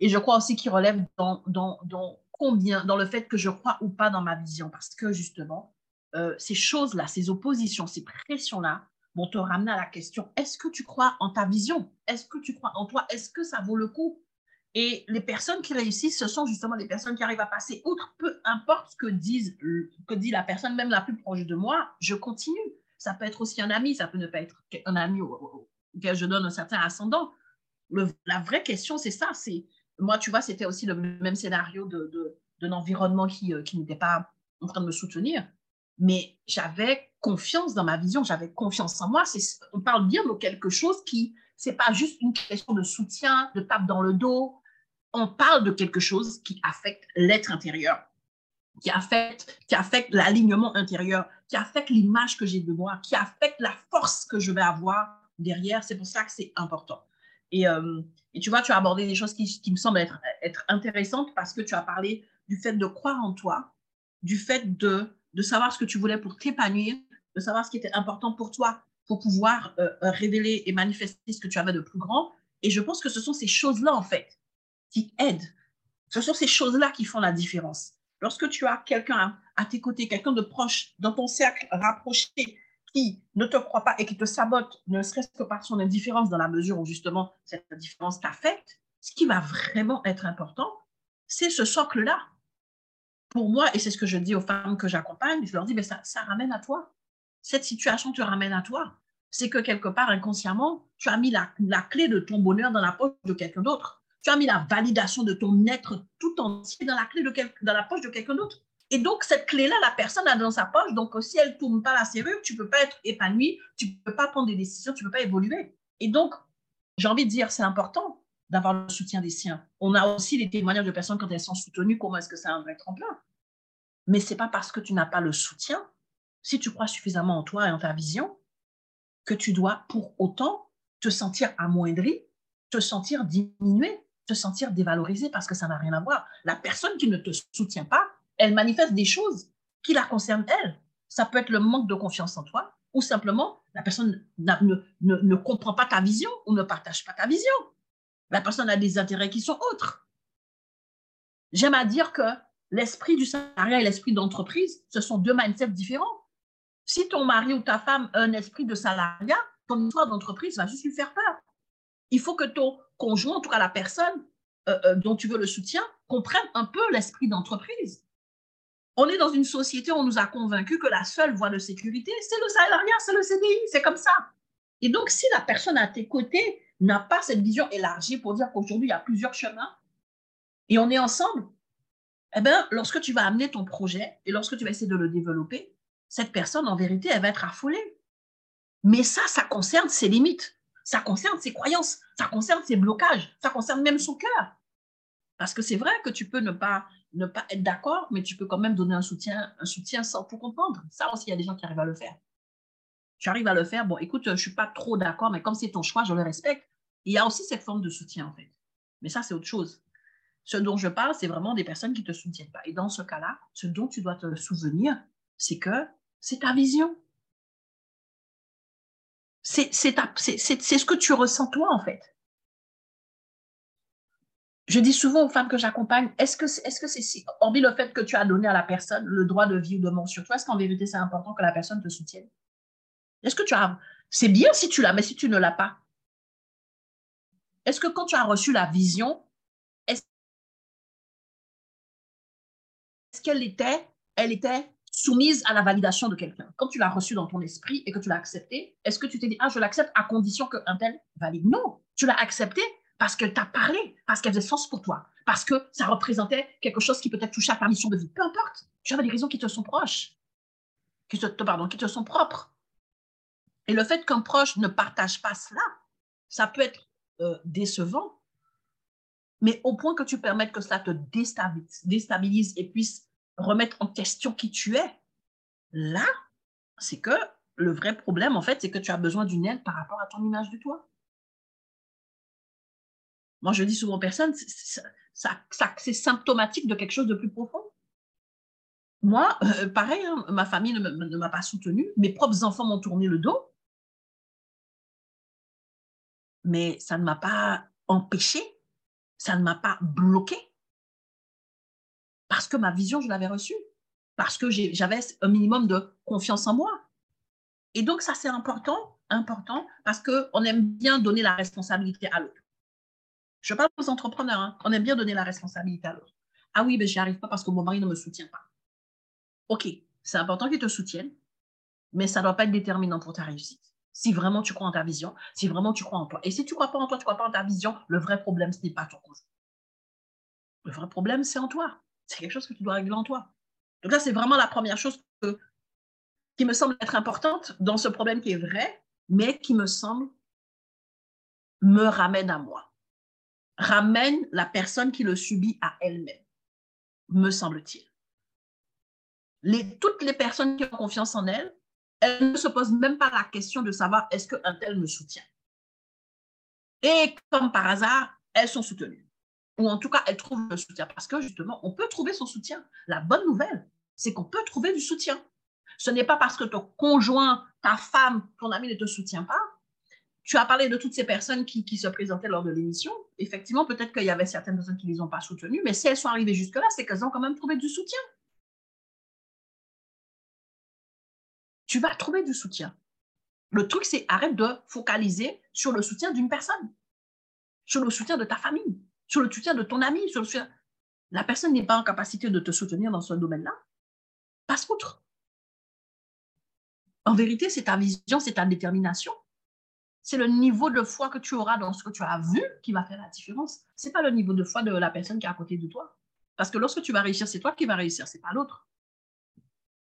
Et je crois aussi qu'il relève dans, dans, dans, combien, dans le fait que je crois ou pas dans ma vision. Parce que justement, euh, ces choses-là, ces oppositions, ces pressions-là vont te ramener à la question, est-ce que tu crois en ta vision? Est-ce que tu crois en toi? Est-ce que ça vaut le coup? Et les personnes qui réussissent, ce sont justement les personnes qui arrivent à passer outre, peu importe ce que, disent, que dit la personne, même la plus proche de moi, je continue. Ça peut être aussi un ami, ça peut ne pas être un ami auquel je donne un certain ascendant. la vraie question, c'est ça. C'est moi, tu vois, c'était aussi le même scénario de, d'un environnement qui, euh, qui n'était pas en train de me soutenir, mais j'avais confiance dans ma vision, j'avais confiance en moi. On parle bien de quelque chose qui, c'est pas juste une question de soutien, de tape dans le dos. On parle de quelque chose qui affecte l'être intérieur, qui affecte, qui affecte l'alignement intérieur, qui affecte l'image que j'ai de moi, qui affecte la force que je vais avoir derrière. C'est pour ça que c'est important. Et, euh, et, tu vois, tu as abordé des choses qui, me semblent être, intéressantes parce que tu as parlé du fait de croire en toi, du fait de, de savoir ce que tu voulais pour t'épanouir, de savoir ce qui était important pour toi pour pouvoir euh, euh, révéler et manifester ce que tu avais de plus grand. Et je pense que ce sont ces choses-là, en fait, qui aident. Ce sont ces choses-là qui font la différence. Lorsque tu as quelqu'un à tes côtés, quelqu'un de proche, dans ton cercle rapproché, ne te croit pas et qui te sabote, ne serait-ce que par son indifférence, dans la mesure où justement cette différence t'affecte, ce qui va vraiment être important, c'est ce socle-là. Pour moi, et c'est ce que je dis aux femmes que j'accompagne, je leur dis, mais ça, ramène à toi. Cette situation te ramène à toi. C'est que quelque part, inconsciemment, tu as mis la, clé de ton bonheur dans la poche de quelqu'un d'autre. Tu as mis la validation de ton être tout entier dans la, clé dans la poche de quelqu'un d'autre. Et donc, cette clé-là, la personne a dans sa poche. Donc, si elle ne tourne pas la serrure, tu ne peux pas être épanoui, tu ne peux pas prendre des décisions, tu ne peux pas évoluer. Et donc, j'ai envie de dire, c'est important d'avoir le soutien des siens. On a aussi les témoignages de personnes quand elles sont soutenues, comment est-ce que c'est un vrai tremplin. Mais ce n'est pas parce que tu n'as pas le soutien, si tu crois suffisamment en toi et en ta vision, que tu dois pour autant te sentir amoindri, te sentir diminué, te sentir dévalorisé parce que ça n'a rien à voir. La personne qui ne te soutient pas, elle manifeste des choses qui la concernent elle. Ça peut être le manque de confiance en toi ou simplement la personne ne, ne, ne, comprend pas ta vision ou ne partage pas ta vision. La personne a des intérêts qui sont autres. J'aime à dire que l'esprit du salariat et l'esprit d'entreprise, ce sont deux mindsets différents. Si ton mari ou ta femme a un esprit de salariat, ton histoire d'entreprise va juste lui faire peur. Il faut que ton conjoint, en tout cas la personne euh, euh, dont tu veux le soutien, comprenne un peu l'esprit d'entreprise. On est dans une société où on nous a convaincus que la seule voie de sécurité, c'est le salariat, c'est le CDI, c'est comme ça. Et donc, si la personne à tes côtés n'a pas cette vision élargie pour dire qu'aujourd'hui, il y a plusieurs chemins et on est ensemble, eh bien, lorsque tu vas amener ton projet et lorsque tu vas essayer de le développer, cette personne, en vérité, elle va être affolée. Mais ça, ça concerne ses limites, ça concerne ses croyances, ça concerne ses blocages, ça concerne même son cœur. Parce que c'est vrai que tu peux ne pas ne pas être d'accord, mais tu peux quand même donner un soutien, un soutien sans tout comprendre. Ça aussi, il y a des gens qui arrivent à le faire. Tu arrives à le faire, bon, écoute, je ne suis pas trop d'accord, mais comme c'est ton choix, je le respecte. Il y a aussi cette forme de soutien, en fait. Mais ça, c'est autre chose. Ce dont je parle, c'est vraiment des personnes qui ne te soutiennent pas. Et dans ce cas-là, ce dont tu dois te souvenir, c'est que c'est ta vision. C'est ce que tu ressens toi, en fait je dis souvent aux femmes que j'accompagne, est-ce que c'est, est-ce que c'est si, hormis le fait que tu as donné à la personne le droit de vivre de mort sur toi, est-ce qu'en vérité c'est important que la personne te soutienne? Est-ce que tu as, c'est bien si tu l'as, mais si tu ne l'as pas, est-ce que quand tu as reçu la vision, est-ce, qu'elle était, elle était soumise à la validation de quelqu'un? Quand tu l'as reçue dans ton esprit et que tu l'as acceptée, est-ce que tu t'es dit, ah, je l'accepte à condition qu'un tel valide? Non, tu l'as accepté parce qu'elle t'a parlé, parce qu'elle faisait sens pour toi, parce que ça représentait quelque chose qui peut-être touchait à ta mission de vie. Peu importe, tu avais des raisons qui te sont proches, qui te, pardon, qui te sont propres. Et le fait qu'un proche ne partage pas cela, ça peut être euh, décevant, mais au point que tu permettes que cela te déstabilise, déstabilise et puisse remettre en question qui tu es, là, c'est que le vrai problème, en fait, c'est que tu as besoin d'une aide par rapport à ton image de toi. Moi, je dis souvent aux personnes, ça, c'est symptomatique de quelque chose de plus profond. Moi, euh, pareil, hein, ma famille ne, m'a pas soutenue, mes propres enfants m'ont tourné le dos, mais ça ne m'a pas empêché Ça ne m'a pas bloqué. Parce que ma vision, je l'avais reçue. Parce que j'avais un minimum de confiance en moi. Et donc, ça, c'est important, important, parce qu'on aime bien donner la responsabilité à l'autre. Je parle aux entrepreneurs, hein. on aime bien donner la responsabilité à l'autre. Ah oui, mais je n'y arrive pas parce que mon mari ne me soutient pas. OK, c'est important qu'il te soutienne, mais ça ne doit pas être déterminant pour ta réussite. Si vraiment tu crois en ta vision, si vraiment tu crois en toi. Et si tu ne crois pas en toi, tu ne crois pas en ta vision, le vrai problème, ce n'est pas ton conjoint. Le vrai problème, c'est en toi. C'est quelque chose que tu dois régler en toi. Donc là, c'est vraiment la première chose qui me semble être importante dans ce problème qui est vrai, mais qui me semble me ramène à moi. Ramène la personne qui le subit à elle-même, me semble-t-il toutes les personnes qui ont confiance en elles, elles ne se posent même pas la question de savoir est-ce qu'un tel me soutient. Et comme par hasard, elles sont soutenues. Ou en tout cas, elles trouvent le soutien. Parce que justement, on peut trouver son soutien. La bonne nouvelle, c'est qu'on peut trouver du soutien. Ce n'est pas parce que ton conjoint, ta femme, ton ami ne te soutient pas. Tu as parlé de toutes ces personnes qui, se présentaient lors de l'émission. Effectivement, peut-être qu'il y avait certaines personnes qui ne les ont pas soutenues, mais si elles sont arrivées jusque-là, c'est qu'elles ont quand même trouvé du soutien. tu vas trouver du soutien. Le truc, c'est arrête de focaliser sur le soutien d'une personne, sur le soutien de ta famille, sur le soutien de ton ami. La personne n'est pas en capacité de te soutenir dans ce domaine-là. Passe outre. En vérité, c'est ta vision, c'est ta détermination. C'est le niveau de foi que tu auras dans ce que tu as vu qui va faire la différence. Ce n'est pas le niveau de foi de la personne qui est à côté de toi. Parce que lorsque tu vas réussir, c'est toi qui vas réussir, ce n'est pas l'autre.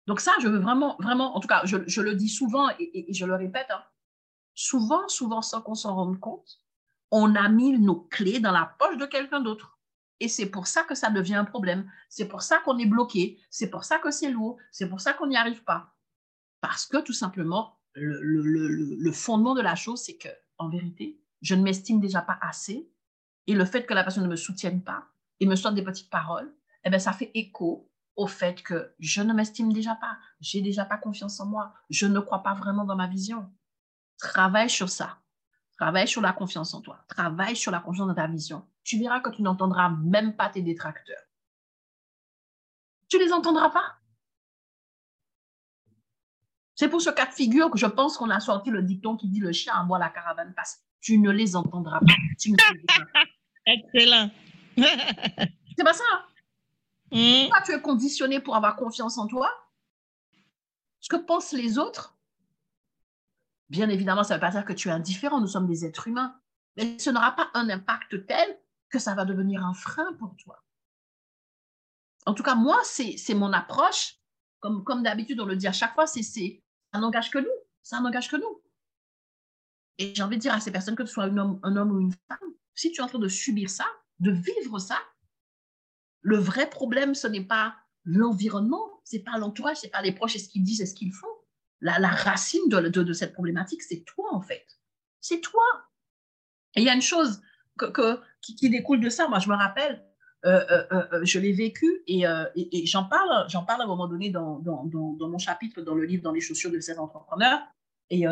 Donc ça, je veux vraiment, vraiment, en tout cas, je, le dis souvent et, je le répète, hein. souvent, souvent sans qu'on s'en rende compte, on a mis nos clés dans la poche de quelqu'un d'autre. Et c'est pour ça que ça devient un problème. C'est pour ça qu'on est bloqué. C'est pour ça que c'est lourd. C'est pour ça qu'on n'y arrive pas. Parce que tout simplement, le, fondement de la chose, c'est que, en vérité, je ne m'estime déjà pas assez. Et le fait que la personne ne me soutienne pas et me sorte des petites paroles, eh bien, ça fait écho au fait que je ne m'estime déjà pas, j'ai déjà pas confiance en moi, je ne crois pas vraiment dans ma vision. Travaille sur ça. Travaille sur la confiance en toi. Travaille sur la confiance dans ta vision. Tu verras que tu n'entendras même pas tes détracteurs. Tu les entendras pas. C'est pour ce cas de figure que je pense qu'on a sorti le dicton qui dit le chien à moi la caravane passe. Tu ne les entendras pas. Excellent. C'est pas ça. Mmh. tu es conditionné pour avoir confiance en toi? Ce que pensent les autres? Bien évidemment, ça ne veut pas dire que tu es indifférent, nous sommes des êtres humains, mais ce n'aura pas un impact tel que ça va devenir un frein pour toi. En tout cas, moi, c'est mon approche. Comme, comme d'habitude, on le dit à chaque fois, c'est ça n'engage que nous. Ça n'engage que nous. Et j'ai envie de dire à ces personnes, que tu sois un homme, ou une femme, si tu es en train de subir ça, de vivre ça, le vrai problème, ce n'est pas l'environnement, ce n'est pas l'entourage, ce n'est pas les proches et ce qu'ils disent et ce qu'ils font. La, racine de, cette problématique, c'est toi, en fait. C'est toi. Et il y a une chose que, qui, découle de ça. Moi, je me rappelle, je l'ai vécu et, j'en parle, j'en parle à un moment donné dans, mon chapitre, dans le livre Dans les chaussures de ces entrepreneurs. Et,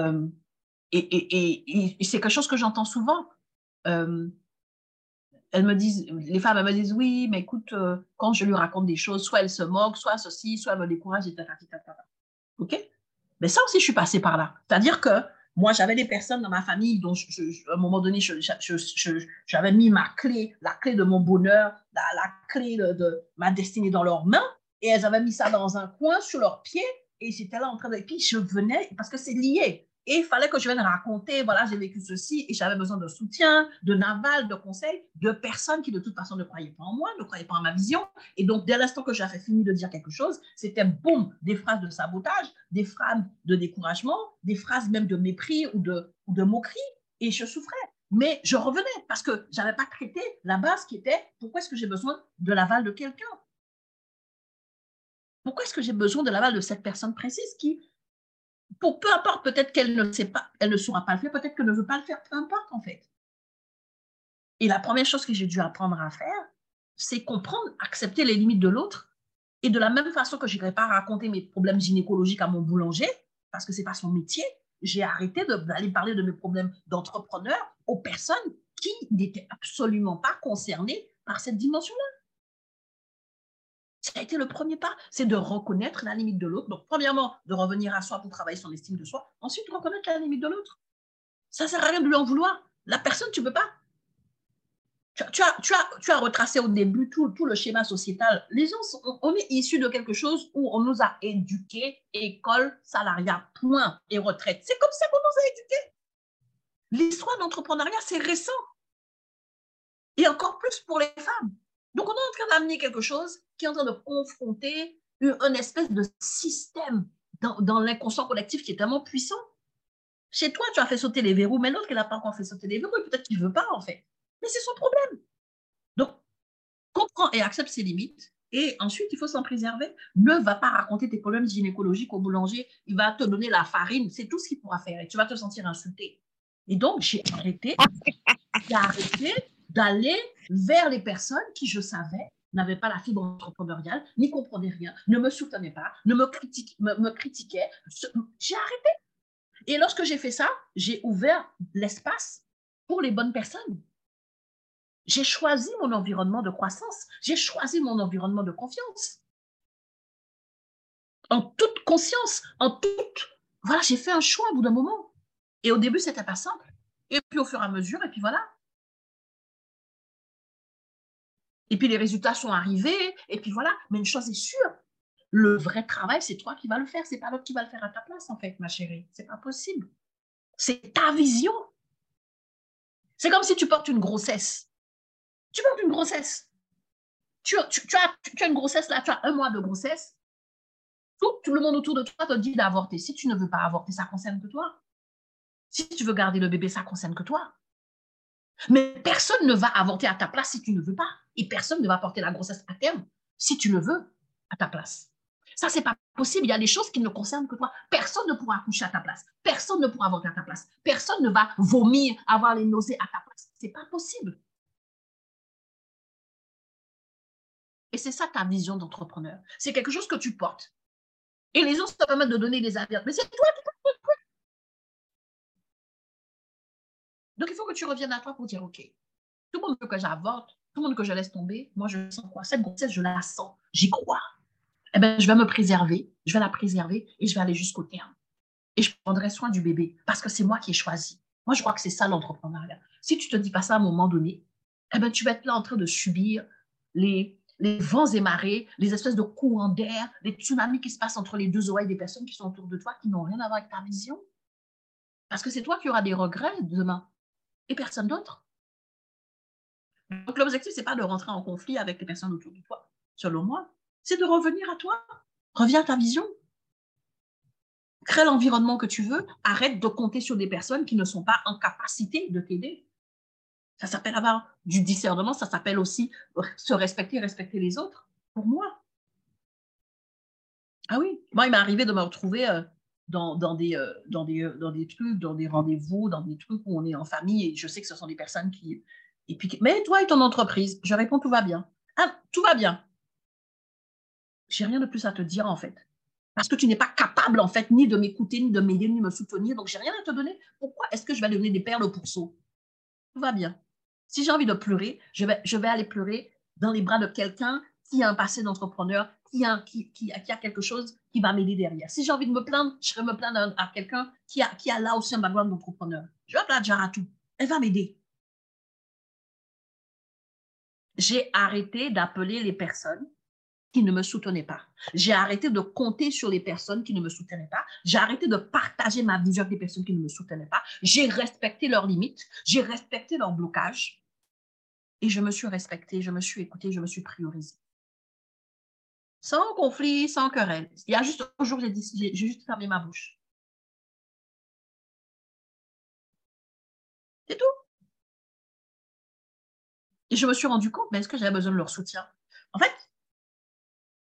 c'est quelque chose que j'entends souvent elles me disent, les femmes, me disent, oui, mais écoute, euh, quand je lui raconte des choses, soit elle se moque, soit ceci, soit elle me décourage, etc. OK? Mais ça aussi, je suis passée par là. C'est-à-dire que moi, j'avais des personnes dans ma famille dont, à un moment donné, j'avais mis ma clé, la clé de mon bonheur, la, clé de, de, ma destinée dans leurs mains, et elles avaient mis ça dans un coin sur leurs pieds, et j'étais là en train de... Et puis, je venais, parce que c'est lié. Et il fallait que je vienne raconter, voilà, j'ai vécu ceci et j'avais besoin de soutien, de naval, de conseils, de personnes qui de toute façon ne croyaient pas en moi, ne croyaient pas en ma vision. Et donc, dès l'instant que j'avais fini de dire quelque chose, c'était boum, des phrases de sabotage, des phrases de découragement, des phrases même de mépris ou de, ou de moquerie. Et je souffrais. Mais je revenais parce que je n'avais pas traité la base qui était pourquoi est-ce que j'ai besoin de l'aval de quelqu'un? Pourquoi est-ce que j'ai besoin de l'aval de cette personne précise qui peu importe, peut-être qu'elle ne sait pas, elle ne saura pas le faire, peut-être qu'elle ne veut pas le faire, peu importe en fait. Et la première chose que j'ai dû apprendre à faire, c'est comprendre, accepter les limites de l'autre. Et de la même façon que je n'irai pas raconter mes problèmes gynécologiques à mon boulanger, parce que ce n'est pas son métier, j'ai arrêté d'aller parler de mes problèmes d'entrepreneur aux personnes qui n'étaient absolument pas concernés par cette dimension-là. Ça a été le premier pas, c'est de reconnaître la limite de l'autre. Donc, premièrement, de revenir à soi pour travailler son estime de soi. Ensuite, reconnaître la limite de l'autre. Ça ne sert à rien de lui en vouloir. La personne, tu ne peux pas. Tu, as, tu, as, tu as retracé au début tout, tout le schéma sociétal. Les gens, on est issus de quelque chose où on nous a éduqués, école, salariat, point et retraite. C'est comme ça qu'on nous a éduqués. L'histoire d'entrepreneuriat, c'est récent. Et encore plus pour les femmes. Donc, on est en train d'amener quelque chose qui est en train de confronter une, espèce de système dans, dans l'inconscient collectif qui est tellement puissant. Chez toi, tu as fait sauter les verrous, mais l'autre, il n'a pas encore fait sauter les verrous, peut-être qu'il ne veut pas, en fait. Mais c'est son problème. Donc, comprends et accepte ses limites. Et ensuite, il faut s'en préserver. Ne va pas raconter tes problèmes gynécologiques au boulanger. Il va te donner la farine. C'est tout ce qu'il pourra faire. Et tu vas te sentir insulté. Et donc, j'ai arrêté, j'ai arrêté d'aller vers les personnes qui, je savais, n'avaient pas la fibre entrepreneuriale, n'y comprenaient rien, ne me soutenaient pas, ne me, me, critiquaient. J'ai arrêté. Et lorsque j'ai fait ça, j'ai ouvert l'espace pour les bonnes personnes. J'ai choisi mon environnement de croissance, j'ai choisi mon environnement de confiance. En toute conscience, en toute... Voilà, j'ai fait un choix au bout d'un moment. Et au début, c'était pas simple. Et puis au fur et à mesure, et puis voilà. Et puis les résultats sont arrivés, et puis voilà. Mais une chose est sûre, le vrai travail, c'est toi qui vas le faire, c'est pas l'autre qui va le faire à ta place, en fait, ma chérie. C'est pas possible. C'est ta vision. C'est comme si tu portes une grossesse. Tu portes une grossesse. Tu, as, une grossesse là, tu as un mois de grossesse. Tout, tout le monde autour de toi te dit d'avorter. Si tu ne veux pas avorter, ça concerne que toi. Si tu veux garder le bébé, ça concerne que toi. Mais personne ne va avorter à ta place si tu ne veux pas. Et personne ne va porter la grossesse à terme si tu le veux à ta place. Ça, c'est pas possible. Il y a des choses qui ne concernent que toi. Personne ne pourra accoucher à ta place. Personne ne pourra avorter à ta place. Personne ne va vomir, avoir les nausées à ta place. C'est pas possible. Et c'est ça ta vision d'entrepreneur. C'est quelque chose que tu portes. Et les autres te permettent de donner des avis. Mais c'est toi qui Donc, il faut que tu reviennes à toi pour dire, OK, tout le monde veut que j'avorte, tout le monde que je laisse tomber. Moi, je sens quoi Cette grossesse, je la sens. J'y crois. Eh bien, je vais me préserver. Je vais la préserver et je vais aller jusqu'au terme. Et je prendrai soin du bébé parce que c'est moi qui ai choisi. Moi, je crois que c'est ça l'entrepreneuriat. Si tu te dis pas ça à un moment donné, eh ben, tu vas être là en train de subir les vents et marées, les espèces de courants d'air, les tsunamis qui se passent entre les deux oreilles des personnes qui sont autour de toi, qui n'ont rien à voir avec ta vision. Parce que c'est toi qui auras des regrets demain et personne d'autre. Donc l'objectif, ce n'est pas de rentrer en conflit avec les personnes autour de toi, selon moi. C'est de revenir à toi. Reviens à ta vision. Crée l'environnement que tu veux. Arrête de compter sur des personnes qui ne sont pas en capacité de t'aider. Ça s'appelle avoir du discernement, ça s'appelle aussi se respecter, respecter les autres. Pour moi. Ah oui, moi, il m'est arrivé de me retrouver euh, dans, des, euh, dans, des, euh, dans des trucs, dans des rendez-vous, dans des trucs où on est en famille et je sais que ce sont des personnes qui. Et puis, mais toi et ton entreprise, je réponds tout va bien. Ah, tout va bien. J'ai rien de plus à te dire en fait. Parce que tu n'es pas capable en fait ni de m'écouter, ni de m'aider, ni de me soutenir. Donc, j'ai rien à te donner. Pourquoi est-ce que je vais donner des perles au pourceau? Tout va bien. Si j'ai envie de pleurer, je vais, je vais aller pleurer dans les bras de quelqu'un qui a un passé d'entrepreneur, qui a, qui, qui, qui a quelque chose qui va m'aider derrière. Si j'ai envie de me plaindre, je vais me plaindre à, quelqu'un qui a, qui a là aussi un background d'entrepreneur. Je vais appeler Jaratou. Elle va m'aider. J'ai arrêté d'appeler les personnes qui ne me soutenaient pas. J'ai arrêté de compter sur les personnes qui ne me soutenaient pas. J'ai arrêté de partager ma vision avec les personnes qui ne me soutenaient pas. J'ai respecté leurs limites. J'ai respecté leurs blocages. Et je me suis respectée, je me suis écoutée, je me suis priorisée sans conflit, sans querelle. Il y a juste un jour, j'ai juste fermé ma bouche. C'est tout. Et je me suis rendu compte, mais est-ce que j'avais besoin de leur soutien? En fait,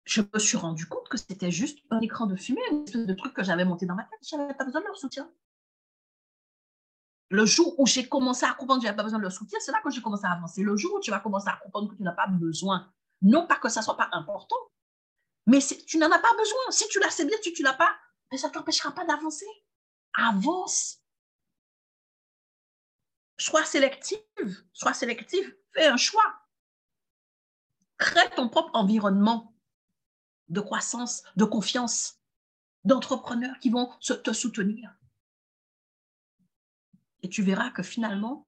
je me suis rendu compte que c'était juste un écran de fumée, une espèce de truc que j'avais monté dans ma tête. Je n'avais pas besoin de leur soutien. Le jour où j'ai commencé à comprendre que je n'avais pas besoin de leur soutien, c'est là que j'ai commencé à avancer. Le jour où tu vas commencer à comprendre que tu n'as pas besoin, non pas que ça ne soit pas important, mais tu n'en as pas besoin. Si tu l'as, c'est bien. Si tu ne l'as pas, mais ça ne t'empêchera pas d'avancer. Avance. Sois sélective, sois sélective, fais un choix. Crée ton propre environnement de croissance, de confiance, d'entrepreneurs qui vont te soutenir. Et tu verras que finalement,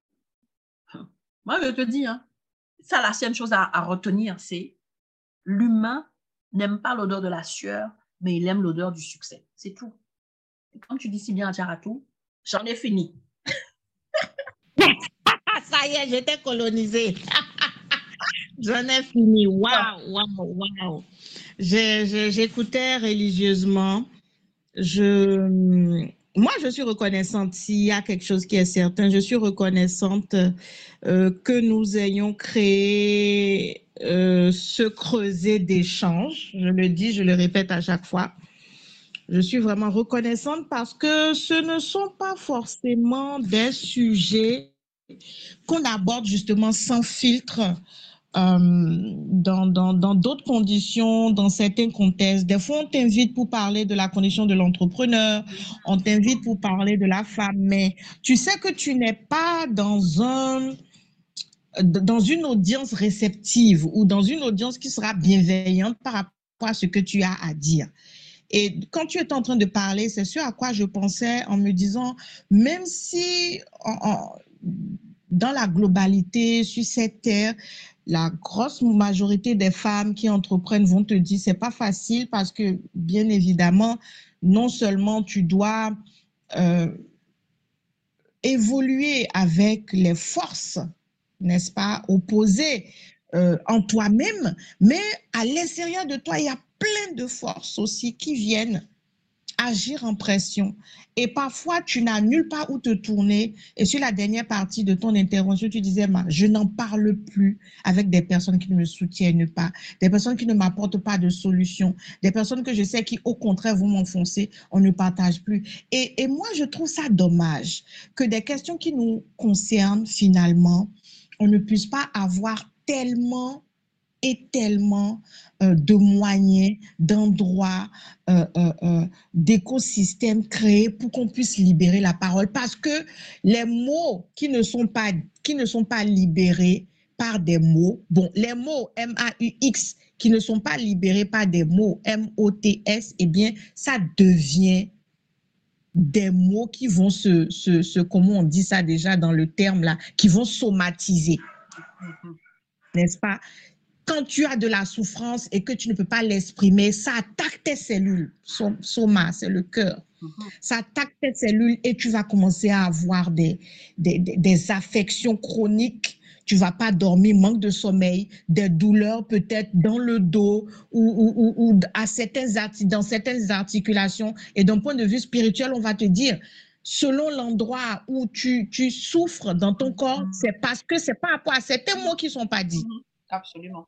moi je te dis, hein, ça la seule chose à, à retenir, c'est l'humain n'aime pas l'odeur de la sueur, mais il aime l'odeur du succès. C'est tout. Et comme tu dis si bien à Jaratou, j'en ai fini. ça y est, j'étais colonisée. J'en ai fini. Waouh, waouh, waouh. J'écoutais religieusement. Je, moi, je suis reconnaissante. S'il y a quelque chose qui est certain, je suis reconnaissante euh, que nous ayons créé euh, ce creuset d'échange. Je le dis, je le répète à chaque fois. Je suis vraiment reconnaissante parce que ce ne sont pas forcément des sujets qu'on aborde justement sans filtre euh, dans d'autres conditions, dans certains contextes. Des fois, on t'invite pour parler de la condition de l'entrepreneur, on t'invite pour parler de la femme, mais tu sais que tu n'es pas dans un dans une audience réceptive ou dans une audience qui sera bienveillante par rapport à ce que tu as à dire. Et quand tu es en train de parler, c'est ce à quoi je pensais en me disant, même si dans la globalité, sur cette terre, la grosse majorité des femmes qui entreprennent vont te dire c'est pas facile parce que bien évidemment, non seulement tu dois euh, évoluer avec les forces, n'est-ce pas, opposées euh, en toi-même, mais à l'intérieur de toi, il y a plein de forces aussi qui viennent agir en pression. Et parfois, tu n'as nulle part où te tourner. Et sur la dernière partie de ton intervention, tu disais, je n'en parle plus avec des personnes qui ne me soutiennent pas, des personnes qui ne m'apportent pas de solution, des personnes que je sais qui, au contraire, vont m'enfoncer. On ne partage plus. Et, et moi, je trouve ça dommage que des questions qui nous concernent finalement, on ne puisse pas avoir tellement et tellement euh, de moyens, d'endroits, euh, euh, d'écosystèmes créés pour qu'on puisse libérer la parole. Parce que les mots qui ne sont pas, qui ne sont pas libérés par des mots, bon, les mots M-A-U-X qui ne sont pas libérés par des mots M-O-T-S, eh bien, ça devient des mots qui vont se, se, comment on dit ça déjà dans le terme là, qui vont somatiser. Mm-hmm. N'est-ce pas? Quand tu as de la souffrance et que tu ne peux pas l'exprimer, ça attaque tes cellules. Soma, c'est le cœur. Mm-hmm. Ça attaque tes cellules et tu vas commencer à avoir des, des, des affections chroniques. Tu vas pas dormir, manque de sommeil, des douleurs peut-être dans le dos ou, ou, ou, à certains dans certaines articulations. Et d'un point de vue spirituel, on va te dire, selon l'endroit où tu, tu, souffres dans ton corps, mm-hmm. c'est parce que c'est pas rapport à certains mots qui sont pas dits. Mm-hmm. Absolument.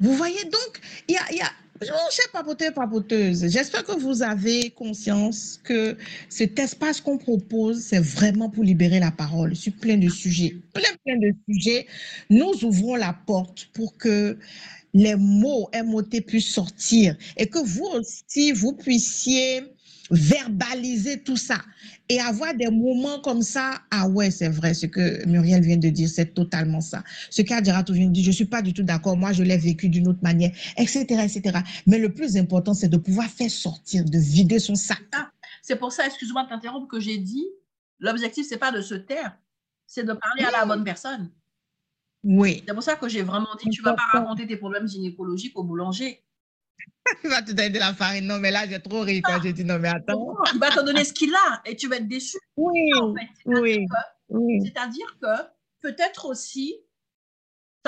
Vous voyez donc, il y a, y a mon cher papoteur, papoteuse, j'espère que vous avez conscience que cet espace qu'on propose, c'est vraiment pour libérer la parole sur plein de sujets. Plein, plein de sujets. Nous ouvrons la porte pour que les mots MOT puissent sortir et que vous aussi, vous puissiez verbaliser tout ça et avoir des moments comme ça. Ah ouais, c'est vrai, ce que Muriel vient de dire, c'est totalement ça. Ce qu'Adjaratou vient de dire, je suis pas du tout d'accord, moi je l'ai vécu d'une autre manière, etc., etc. Mais le plus important, c'est de pouvoir faire sortir, de vider son sac. Ah, c'est pour ça, excuse-moi de t'interrompre, que j'ai dit, l'objectif, c'est pas de se taire, c'est de parler à la bonne personne. Oui. C'est pour ça que j'ai vraiment dit, tu vas pas raconter tes problèmes gynécologiques au boulanger. il va te donner de la farine. Non, mais là, j'ai trop ri quand j'ai dit non, mais attends. Il va te donner ce qu'il a et tu vas être déçu. Oui, oui. C'est-à-dire que, peut-être aussi,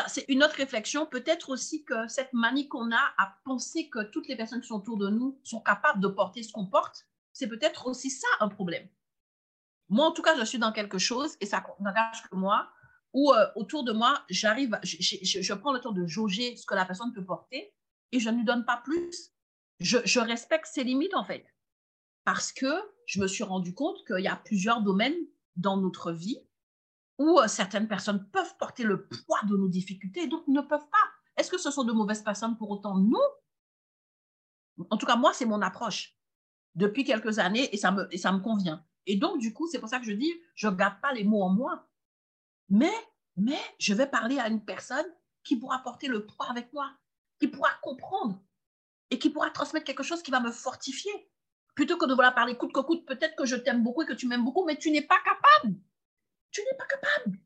c'est une autre réflexion, peut-être aussi que cette manie qu'on a à penser que toutes les personnes qui sont autour de nous sont capables de porter ce qu'on porte, c'est peut-être aussi ça un problème. Moi, en tout cas, je suis dans quelque chose, et ça n'engage que moi, où euh, autour de moi, j'arrive, je, je, prends le temps de jauger ce que la personne peut porter, et je ne lui donne pas plus. Je, respecte ses limites en fait. Parce que je me suis rendu compte qu'il y a plusieurs domaines dans notre vie où euh, certaines personnes peuvent porter le poids de nos difficultés et d'autres ne peuvent pas. Est-ce que ce sont de mauvaises personnes pour autant? Non. En tout cas, moi, c'est mon approche depuis quelques années et ça me, ça me convient. Et donc, du coup, c'est pour ça que je dis, je ne garde pas les mots en moi. Mais, mais je vais parler à une personne qui pourra porter le poids avec moi, qui pourra comprendre et qui pourra transmettre quelque chose qui va me fortifier. Plutôt que de vouloir parler coûte que coûte, peut-être que je t'aime beaucoup et que tu m'aimes beaucoup, mais tu n'es pas capable. Tu n'es pas capable.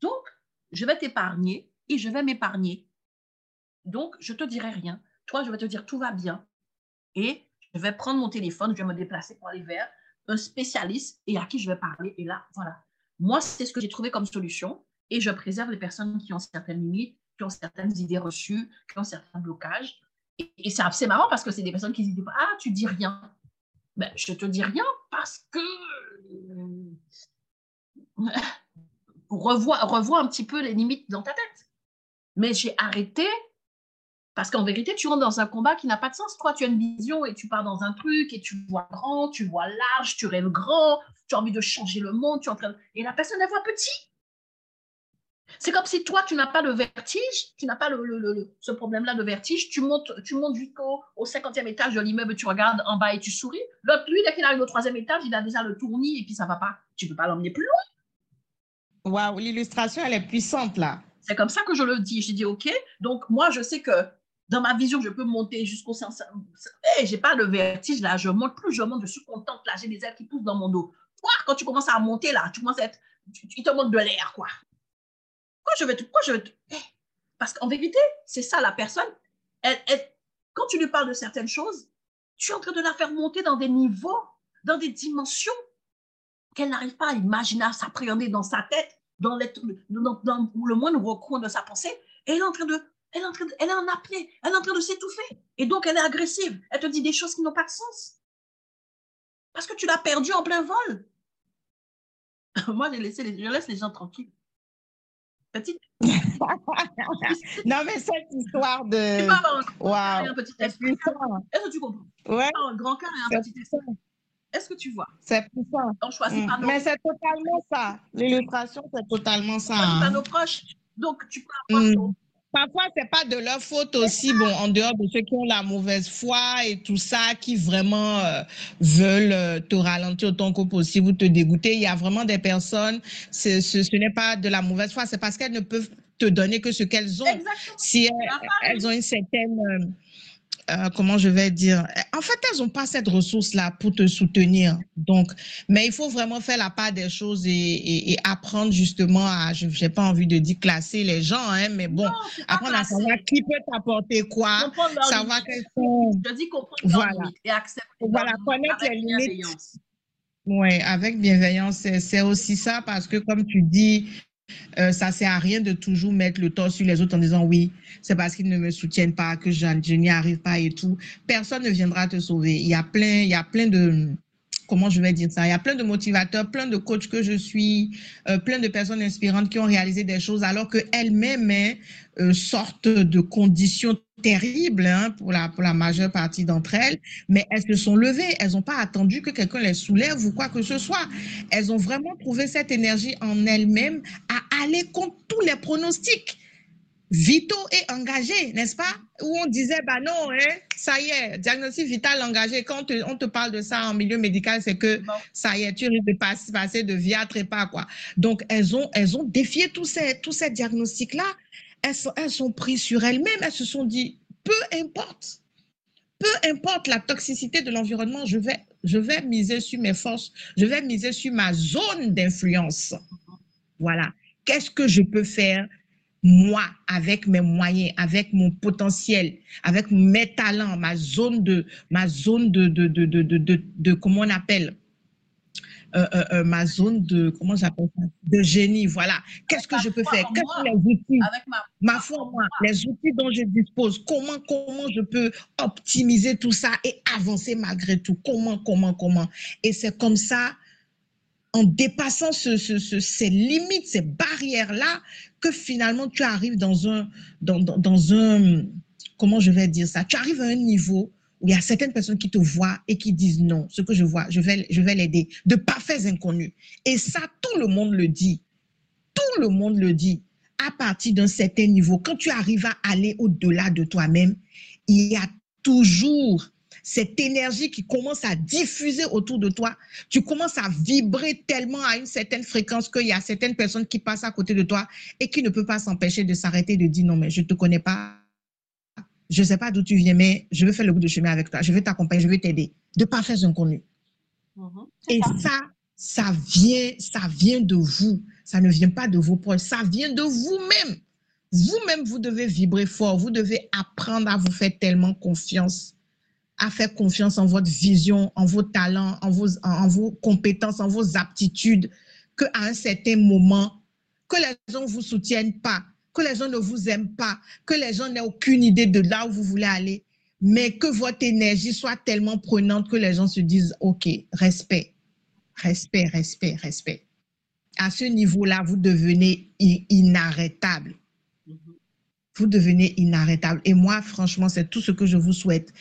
Donc, je vais t'épargner et je vais m'épargner. Donc, je te dirai rien. Toi, je vais te dire tout va bien. Et je vais prendre mon téléphone, je vais me déplacer pour aller vers un spécialiste et à qui je vais parler. Et là, voilà. Moi, c'est ce que j'ai trouvé comme solution. Et je préserve les personnes qui ont certaines limites, qui ont certaines idées reçues, qui ont certains blocages. Et, c'est assez marrant parce que c'est des personnes qui disent Ah, tu dis rien. Ben, je te dis rien parce que. revois, revois un petit peu les limites dans ta tête. Mais j'ai arrêté parce qu'en vérité, tu rentres dans un combat qui n'a pas de sens. Toi, tu as une vision et tu pars dans un truc et tu vois grand, tu vois large, tu rêves grand, tu as envie de changer le monde, tu es en train et la personne, elle voit petit. C'est comme si toi, tu n'as pas de vertige, tu n'as pas le, ce problème-là de vertige, tu montes, tu montes jusqu'au au 50e étage de l'immeuble, tu regardes en bas et tu souris. L'autre, lui, dès qu'il arrive au troisième étage, il a déjà le tournis et puis ça va pas. Tu peux pas l'emmener plus loin. Waouh, l'illustration, elle est puissante là. C'est comme ça que je le dis. J'ai dit, OK, donc moi, je sais que dans ma vision, je peux monter jusqu'au 500. Je j'ai pas de vertige là, je monte, plus je monte, je suis contente là, j'ai des ailes qui poussent dans mon dos. Quoi, quand tu commences à monter là, tu commences à être, tu, te montes de l'air quoi. Je vais te, pourquoi je vais eh, Parce qu'en vérité, c'est ça la personne. Quand tu lui parles de certaines choses, tu es en train de la faire monter dans des niveaux, dans des dimensions qu'elle n'arrive pas à imaginer, à s'appréhender dans sa tête, dans, dans, dans, le moindre recoin de sa pensée. Et elle est en train de elle est en train de, elle est en apnée, elle est en train de s'étouffer. Et donc, elle est agressive. Elle te dit des choses qui n'ont pas de sens. Parce que tu l'as perdue en plein vol. Moi, je laisse les gens tranquilles. Petite. non, mais cette histoire de. Wow. un petit Est-ce que tu comprends? Ouais. Un grand cœur et un petit esprit. Est-ce que tu vois? C'est puissant. On choisit mm. Mais c'est totalement ça. L'illustration, c'est totalement ça. On choisit hein. nos proches. Donc, tu peux avoir mm. Parfois, c'est pas de leur faute aussi, bon, en dehors de ceux qui ont la mauvaise foi et tout ça, qui vraiment euh, veulent euh, te ralentir autant que possible ou te dégoûter. Il y a vraiment des personnes, ce, ce, n'est pas de la mauvaise foi, c'est parce qu'elles ne peuvent te donner que ce qu'elles ont. Exactement. Si elles, ont une certaine... Euh, comment je vais dire, en fait, elles n'ont pas cette ressource-là pour te soutenir. Donc, mais il faut vraiment faire la part des choses et, apprendre justement à, je n'ai pas envie de dire classer les gens, hein, mais bon, apprendre à savoir qui peut t'apporter quoi, savoir quels sont. Je dis comprendre voilà. et accepter. Voilà, connaître les limites. Oui, avec bienveillance, c'est aussi ça parce que comme tu dis, euh, ça sert à rien de toujours mettre le tort sur les autres en disant oui, c'est parce qu'ils ne me soutiennent pas que je, n'y arrive pas et tout. Personne ne viendra te sauver. Il y a plein, il y a plein de, comment je vais dire ça, il y a plein de motivateurs, plein de coachs que je suis, euh, plein de personnes inspirantes qui ont réalisé des choses alors qu'elles-mêmes hein, euh, sortent de conditions terribles hein, pour, la, pour la majeure partie d'entre elles, mais elles se sont levées, elles n'ont pas attendu que quelqu'un les soulève ou quoi que ce soit. Elles ont vraiment trouvé cette énergie en elles-mêmes à aller contre tous les pronostics vitaux et engagés, n'est-ce pas? Où on disait, bah non, hein, ça y est, diagnostic vital engagé. Quand on te parle de ça en milieu médical, c'est que ça y est, tu risques de passer, passer de vie à trépas, quoi. Donc, elles ont, elles ont défié tous ces, tous ces diagnostics-là. Elles sont, elles sont prises sur elles-mêmes. Elles se sont dit, peu importe, peu importe la toxicité de l'environnement, je vais, je vais miser sur mes forces, je vais miser sur ma zone d'influence. Voilà. Qu'est-ce que je peux faire moi, avec mes moyens, avec mon potentiel, avec mes talents, ma zone de, ma zone de, de, de, de, de, de comment on appelle, euh, euh, euh, ma zone de, comment j'appelle ça, de génie, voilà. Qu'est-ce que je peux faire? Quels sont les outils? avec ma, ma foi moi, les outils dont je dispose, comment, comment je peux optimiser tout ça et avancer malgré tout? Comment, comment, comment? Et c'est comme ça en dépassant ce, ce, ces limites, ces barrières-là, que finalement tu arrives dans un, dans, un, comment je vais dire ça, tu arrives à un niveau où il y a certaines personnes qui te voient et qui disent non, ce que je vois, je vais, je vais l'aider, de parfaits inconnus. Et ça, tout le monde le dit. Tout le monde le dit. À partir d'un certain niveau, quand tu arrives à aller au-delà de toi-même, il y a toujours cette énergie qui commence à diffuser autour de toi. Tu commences à vibrer tellement à une certaine fréquence qu'il y a certaines personnes qui passent à côté de toi et qui ne peuvent pas s'empêcher de s'arrêter de dire non, mais je ne te connais pas. Je ne sais pas d'où tu viens, mais je veux faire le bout de chemin avec toi. Je veux t'accompagner, je veux t'aider. De parfaits inconnus. Mm Et ça, ça vient, ça vient de vous. Ça ne vient pas de vos proches. Ça vient de vous-même. Vous-même, vous devez vibrer fort. Vous devez apprendre à vous faire tellement confiance, à faire confiance en votre vision, en vos talents, en vos, en vos compétences, en vos aptitudes, qu'à un certain moment, que les gens ne vous soutiennent pas, que les gens ne vous aiment pas, que les gens n'aient aucune idée de là où vous voulez aller, mais que votre énergie soit tellement prenante que les gens se disent, OK, respect, respect, respect, respect. À ce niveau-là, vous devenez inarrêtable vous devenez inarrêtable. Et moi, franchement, c'est tout ce que je vous souhaite.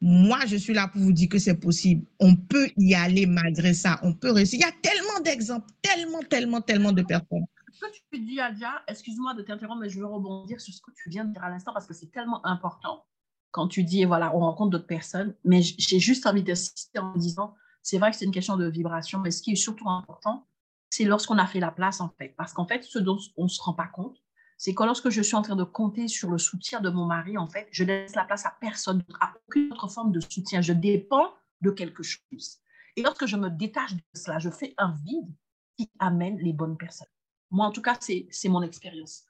Moi, je suis là pour vous dire que c'est possible. On peut y aller malgré ça. On peut réussir. Il y a tellement d'exemples, tellement, tellement, tellement de personnes. Ce que tu dis, Adia, excuse-moi de t'interrompre, mais je veux rebondir sur ce que tu viens de dire à l'instant parce que c'est tellement important. Quand tu dis, voilà, on rencontre d'autres personnes, mais j'ai juste envie d'insister en disant, c'est vrai que c'est une question de vibration, mais ce qui est surtout important, c'est lorsqu'on a fait la place, en fait. Parce qu'en fait, ce dont on ne se rend pas compte, c'est que lorsque je suis en train de compter sur le soutien de mon mari, en fait, je laisse la place à personne, à aucune autre forme de soutien. Je dépends de quelque chose. Et lorsque je me détache de cela, je fais un vide qui amène les bonnes personnes. Moi, en tout cas, c'est mon expérience.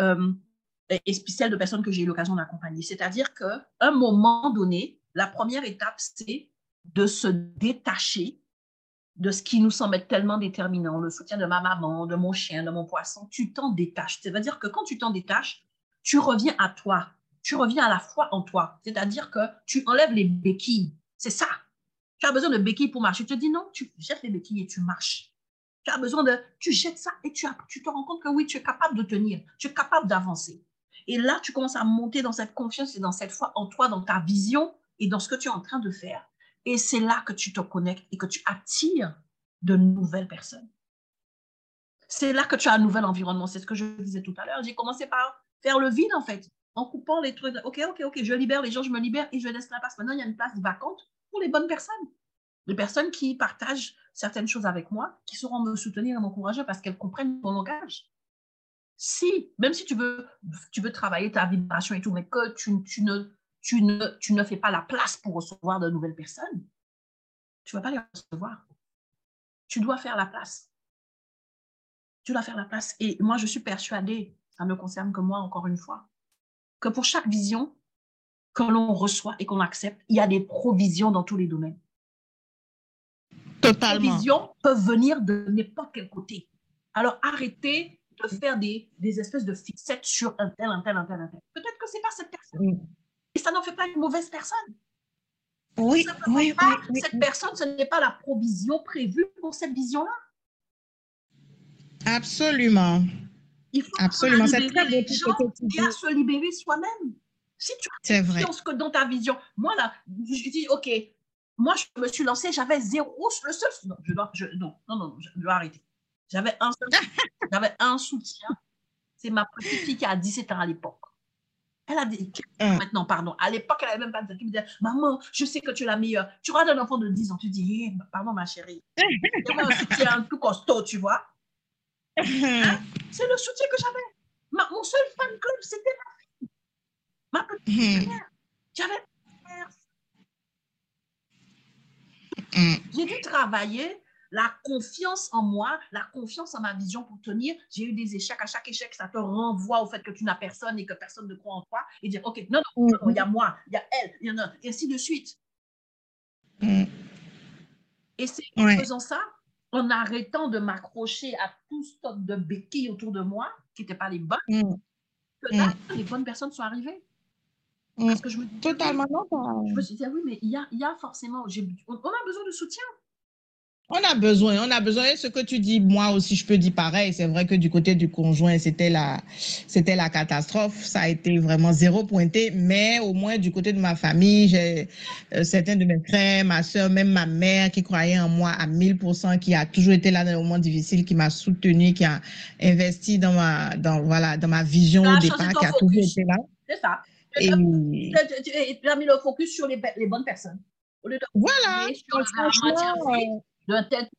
Euh, et celle de personnes que j'ai eu l'occasion d'accompagner. C'est-à-dire qu'à un moment donné, la première étape, c'est de se détacher de ce qui nous semble être tellement déterminant, le soutien de ma maman, de mon chien, de mon poisson, tu t'en détaches. C'est-à-dire que quand tu t'en détaches, tu reviens à toi, tu reviens à la foi en toi. C'est-à-dire que tu enlèves les béquilles. C'est ça. Tu as besoin de béquilles pour marcher. Tu te dis non, tu jettes les béquilles et tu marches. Tu as besoin de, tu jettes ça et tu, tu te rends compte que oui, tu es capable de tenir, tu es capable d'avancer. Et là, tu commences à monter dans cette confiance et dans cette foi en toi, dans ta vision et dans ce que tu es en train de faire. Et c'est là que tu te connectes et que tu attires de nouvelles personnes. C'est là que tu as un nouvel environnement. C'est ce que je disais tout à l'heure. J'ai commencé par faire le vide, en fait, en coupant les trucs. OK, OK, OK, je libère les gens, je me libère et je laisse la place. Maintenant, il y a une place vacante pour les bonnes personnes. Les personnes qui partagent certaines choses avec moi, qui sauront me soutenir et m'encourager parce qu'elles comprennent mon langage. Si, même si tu veux, tu veux travailler ta vibration et tout, mais que tu, tu ne tu ne, tu ne fais pas la place pour recevoir de nouvelles personnes, tu ne vas pas les recevoir. Tu dois faire la place. Tu dois faire la place. Et moi, je suis persuadée, ça ne me concerne que moi, encore une fois, que pour chaque vision que l'on reçoit et qu'on accepte, il y a des provisions dans tous les domaines. Totalement. Les provisions peuvent venir de n'importe quel côté. Alors arrêtez de faire des, des espèces de fixettes sur un tel, un tel, un tel, un tel. Peut-être que ce n'est pas cette personne. Et ça n'en fait pas une mauvaise personne. Oui, oui, oui, Cette personne, ce n'est pas la provision prévue pour cette vision-là. Absolument. Il faut Absolument. C'est très beau et à se libérer soi-même. Si tu as confiance que dans ta vision, moi là, je dis, OK, moi je me suis lancée, j'avais zéro, le seul, non, je dois, je, non, non, non, je dois arrêter. J'avais un, j'avais un soutien, c'est ma petite fille qui a 17 ans à l'époque. Elle a dit, hum. maintenant, pardon. À l'époque, elle n'avait même pas de qui me disait, maman, je sais que tu es la meilleure. Tu regardes un enfant de 10 ans, tu dis, eh, pardon, ma chérie. Il un soutien tout costaud, tu vois. Hum. Hein? C'est le soutien que j'avais. Mon seul fan club, c'était ma fille. Ma petite hum. mère. J'avais J'ai dû travailler la confiance en moi, la confiance en ma vision pour tenir. J'ai eu des échecs. À chaque échec, ça te renvoie au fait que tu n'as personne et que personne ne croit en toi. Et dire, OK, non, non, il y a moi, il y a elle, il y en a, et ainsi de suite. Mm. Et c'est en faisant ça, en arrêtant de m'accrocher à tout stock de béquilles autour de moi, qui n'étaient pas les bonnes, mm. que là, mm. les bonnes personnes sont arrivées. Parce que je me dis, Totalement. Je me suis dit, ah oui, mais il y a, il y a forcément, on a besoin de soutien. On a besoin, on a besoin. ce que tu dis, moi aussi, je peux dire pareil. C'est vrai que du côté du conjoint, c'était la, c'était la catastrophe. Ça a été vraiment zéro pointé. Mais au moins, du côté de ma famille, j'ai euh, certains de mes frères, ma soeur, même ma mère qui croyait en moi à 1000%, qui a toujours été là dans les moments difficiles, qui m'a soutenu, qui a investi dans ma, dans, voilà, dans ma vision au départ, qui a toujours été là. C'est ça. Tu as mis le focus sur les, les bonnes personnes. Voilà.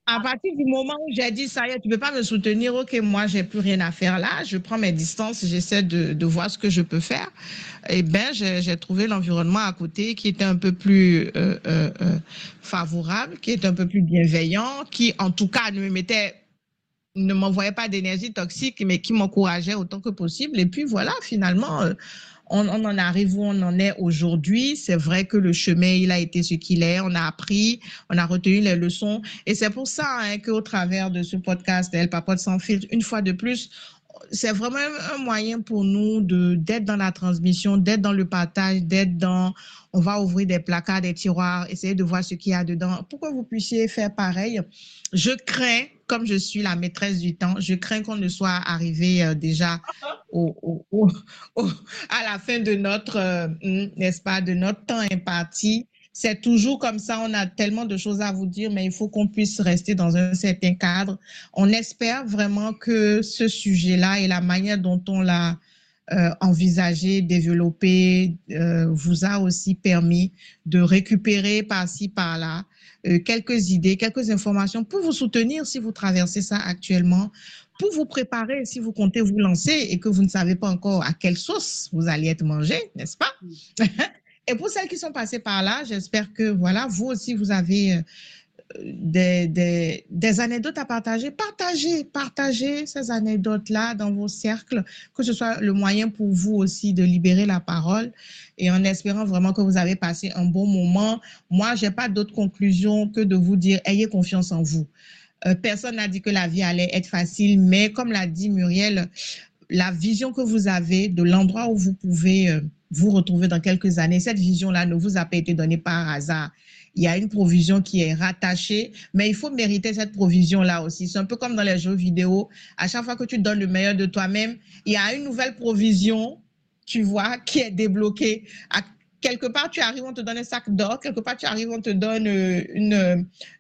À partir du moment où j'ai dit ça y est, tu ne peux pas me soutenir, ok, moi, j'ai plus rien à faire là, je prends mes distances, j'essaie de, de, voir ce que je peux faire. Eh bien, j'ai trouvé l'environnement à côté qui était un peu plus euh, euh, euh, favorable, qui est un peu plus bienveillant, qui, en tout cas, ne me mettait ne m'envoyait pas d'énergie toxique, mais qui m'encourageait autant que possible. Et puis voilà, finalement, on, en arrive où on en est aujourd'hui. C'est vrai que le chemin, il a été ce qu'il est. On a appris, on a retenu les leçons. Et c'est pour ça hein, qu'au travers de ce podcast, Elle Papote sans filtre, une fois de plus, c'est vraiment un moyen pour nous de d'être dans la transmission, d'être dans le partage, d'être dans on va ouvrir des placards, des tiroirs, essayer de voir ce qu'il y a dedans. Pourquoi vous puissiez faire pareil Je crains, comme je suis la maîtresse du temps, je crains qu'on ne soit arrivé euh, déjà au, à la fin de notre, euh, hmm, n'est-ce pas, de notre temps imparti c'est toujours comme ça. On a tellement de choses à vous dire, mais il faut qu'on puisse rester dans un certain cadre. On espère vraiment que ce sujet-là et la manière dont on l'a euh, envisagé, développé, euh, vous a aussi permis de récupérer par-ci, par-là euh, quelques idées, quelques informations pour vous soutenir si vous traversez ça actuellement, pour vous préparer si vous comptez vous lancer et que vous ne savez pas encore à quelle sauce vous allez être mangé, n'est-ce pas? Et pour celles qui sont passées par là, j'espère que voilà, vous aussi, vous avez euh, des, des, des, anecdotes à partager. Partagez, partagez ces anecdotes-là dans vos cercles, que ce soit le moyen pour vous aussi de libérer la parole et en espérant vraiment que vous avez passé un bon moment. Moi, j'ai pas d'autre conclusion que de vous dire, ayez confiance en vous. Euh, personne n'a dit que la vie allait être facile, mais comme l'a dit Muriel, la vision que vous avez de l'endroit où vous pouvez euh, vous retrouver dans quelques années. Cette vision-là ne vous a pas été donnée par hasard. Il y a une provision qui est rattachée, mais il faut mériter cette provision-là aussi. C'est un peu comme dans les jeux vidéo. À chaque fois que tu donnes le meilleur de toi-même, il y a une nouvelle provision, tu vois, qui est débloquée quelque part, tu arrives, on te donne un sac d'or, quelque part, tu arrives, on te donne euh, une,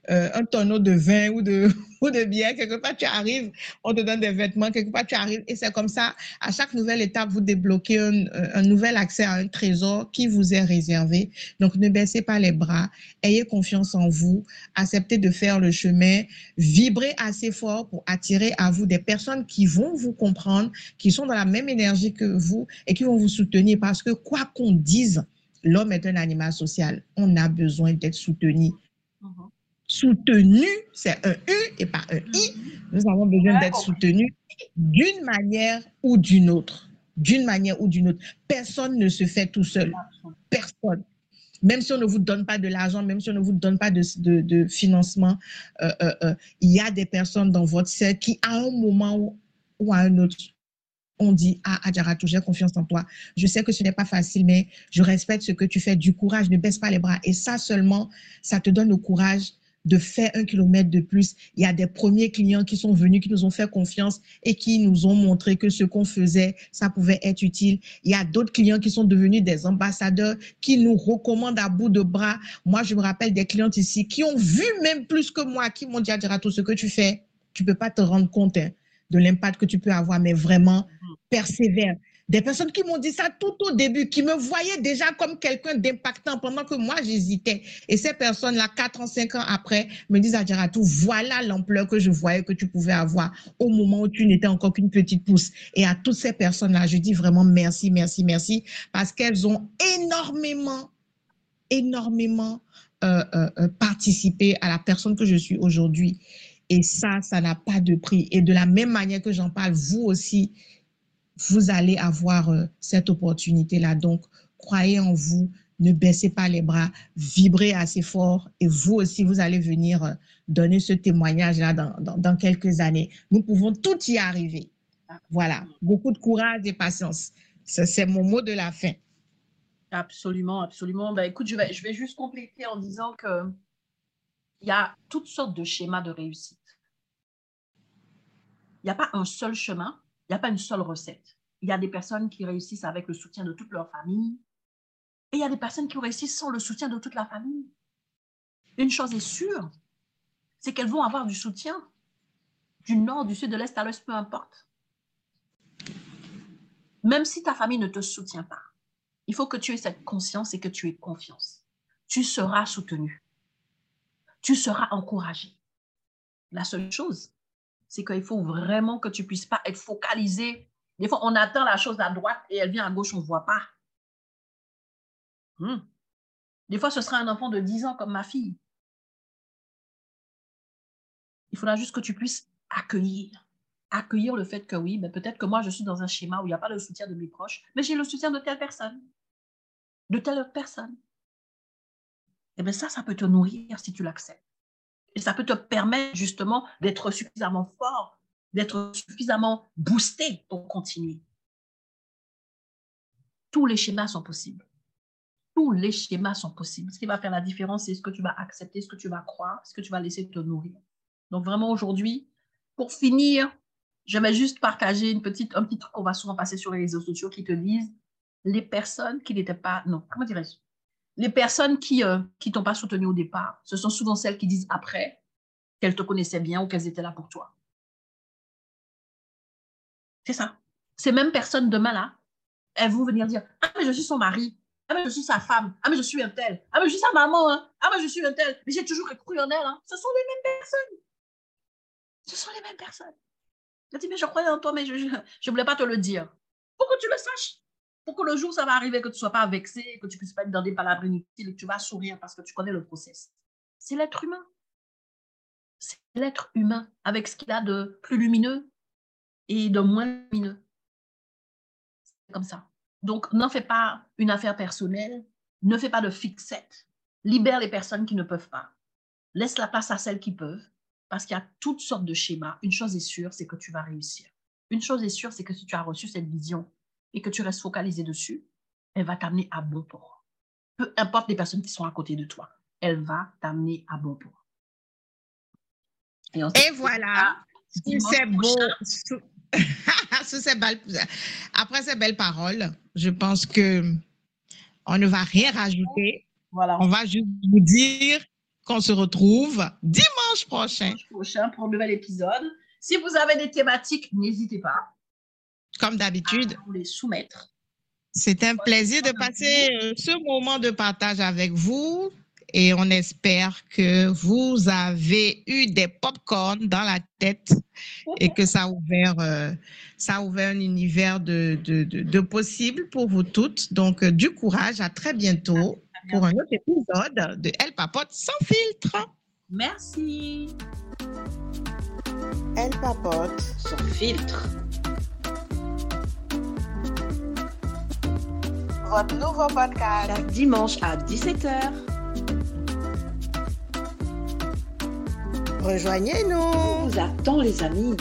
euh, un tonneau de vin ou de, ou de bière, quelque part, tu arrives, on te donne des vêtements, quelque part, tu arrives, et c'est comme ça, à chaque nouvelle étape, vous débloquez un, un, nouvel accès à un trésor qui vous est réservé. Donc, ne baissez pas les bras, ayez confiance en vous, acceptez de faire le chemin, vibrez assez fort pour attirer à vous des personnes qui vont vous comprendre, qui sont dans la même énergie que vous et qui vont vous soutenir. Parce que quoi qu'on dise, l'homme est un animal social. On a besoin d'être soutenu. Uh-huh. Soutenu, c'est un U et pas un I. Uh-huh. Nous avons besoin d'être soutenus d'une manière ou d'une autre. D'une manière ou d'une autre. Personne ne se fait tout seul. Personne. Même si on ne vous donne pas de l'argent, même si on ne vous donne pas de, financement, euh, euh, euh, il y a des personnes dans votre cercle qui, à un moment ou à un autre, on dit Ah, Adjaratou, j'ai confiance en toi. Je sais que ce n'est pas facile, mais je respecte ce que tu fais. Du courage, ne baisse pas les bras. Et ça seulement, ça te donne le courage de faire un kilomètre de plus. Il y a des premiers clients qui sont venus, qui nous ont fait confiance et qui nous ont montré que ce qu'on faisait, ça pouvait être utile. Il y a d'autres clients qui sont devenus des ambassadeurs, qui nous recommandent à bout de bras. Moi, je me rappelle des clientes ici qui ont vu même plus que moi, qui m'ont dit, Adjaratou, ce que tu fais, tu peux pas te rendre compte. Hein de l'impact que tu peux avoir, mais vraiment persévère. Des personnes qui m'ont dit ça tout au début, qui me voyaient déjà comme quelqu'un d'impactant pendant que moi j'hésitais. Et ces personnes-là, quatre ans, cinq ans après, me disent à tout, voilà l'ampleur que je voyais que tu pouvais avoir au moment où tu n'étais encore qu'une petite pousse. Et à toutes ces personnes-là, je dis vraiment merci, merci, merci, parce qu'elles ont énormément, énormément euh, euh, euh participé à la personne que je suis aujourd'hui. Et ça, ça n'a pas de prix. Et de la même manière que j'en parle, vous aussi, vous allez avoir euh, cette opportunité-là. Donc, croyez en vous, ne baissez pas les bras, vibrez assez fort et vous aussi, vous allez venir euh, donner ce témoignage-là dans, dans, quelques années. Nous pouvons tout y arriver. Voilà, beaucoup de courage et patience. C'est mon mot de la fin. Absolument, absolument. Ben, écoute, je vais, je vais juste compléter en disant que il y a toutes sortes de schémas de réussite. Il n'y a pas un seul chemin, il n'y a pas une seule recette. Il y a des personnes qui réussissent avec le soutien de toute leur famille et il y a des personnes qui réussissent sans le soutien de toute la famille. Une chose est sûre, c'est qu'elles vont avoir du soutien du nord, du sud, de l'est à l'ouest, peu importe. Même si ta famille ne te soutient pas, Il faut que tu aies cette conscience et que tu aies confiance. Tu seras soutenu. Tu seras encouragé. La seule chose, c'est qu'il faut vraiment que tu puisses pas être focalisé. Des fois, on attend la chose à droite et elle vient à gauche, on ne voit pas. Hmm. Des fois, ce sera un enfant de 10 ans comme ma fille. Il faudra juste que tu puisses accueillir. Accueillir le fait que oui, mais peut-être que moi, je suis dans un schéma où il n'y a pas le soutien de mes proches, mais j'ai le soutien de telle personne de telle autre personne. Et eh bien ça, ça peut te nourrir si tu l'acceptes. Et ça peut te permettre justement d'être suffisamment fort, d'être suffisamment boosté pour continuer. Tous les schémas sont possibles. Tous les schémas sont possibles. Ce qui va faire la différence, c'est ce que tu vas accepter, ce que tu vas croire, ce que tu vas laisser te nourrir. Donc vraiment aujourd'hui, pour finir, je vais juste partager une petite, un petit truc qu'on va souvent passer sur les réseaux sociaux qui te disent les personnes qui n'étaient pas, non, comment dirais-je? Les personnes qui ne euh, t'ont pas soutenu au départ, ce sont souvent celles qui disent après qu'elles te connaissaient bien ou qu'elles étaient là pour toi. C'est ça. Ces mêmes personnes demain là, elles vont venir dire Ah, mais je suis son mari. Ah, mais je suis sa femme. Ah, mais je suis un tel. Ah, mais je suis sa maman. Hein. Ah, mais je suis un tel. Mais j'ai toujours cru en elle. Hein. Ce sont les mêmes personnes. Ce sont les mêmes personnes. Elle dit Mais je croyais en toi, mais je ne voulais pas te le dire. Pour que tu le saches? Pour que le jour ça va arriver, que tu ne sois pas vexé, que tu ne puisses pas être dans des palabres inutiles, que tu vas sourire parce que tu connais le process. C'est l'être humain. C'est l'être humain avec ce qu'il a de plus lumineux et de moins lumineux. C'est comme ça. Donc, n'en fais pas une affaire personnelle, ne fais pas de fixette. Libère les personnes qui ne peuvent pas. Laisse la place à celles qui peuvent, parce qu'il y a toutes sortes de schémas. Une chose est sûre, c'est que tu vas réussir. Une chose est sûre, c'est que si tu as reçu cette vision, et que tu restes focalisé dessus, elle va t'amener à bon port. Peu importe les personnes qui sont à côté de toi, elle va t'amener à bon port. Et, voilà, c'est beau. Après ces belles paroles, je pense que on ne va rien rajouter. Voilà. On va juste vous dire qu'on se retrouve dimanche prochain. Dimanche prochain pour un nouvel épisode. Si vous avez des thématiques, n'hésitez pas comme d'habitude. les soumettre. C'est un plaisir de passer euh, ce moment de partage avec vous et on espère que vous avez eu des pop-corn dans la tête et que ça a ouvert, euh, ça a ouvert un univers de, de, de, possibles pour vous toutes. Donc, euh, du courage, à très bientôt pour un autre épisode de Elle Papote sans filtre. Merci. Elle Papote sans filtre. Votre nouveau podcast. Chaque dimanche à 17h. Rejoignez-nous. On vous attend les amis.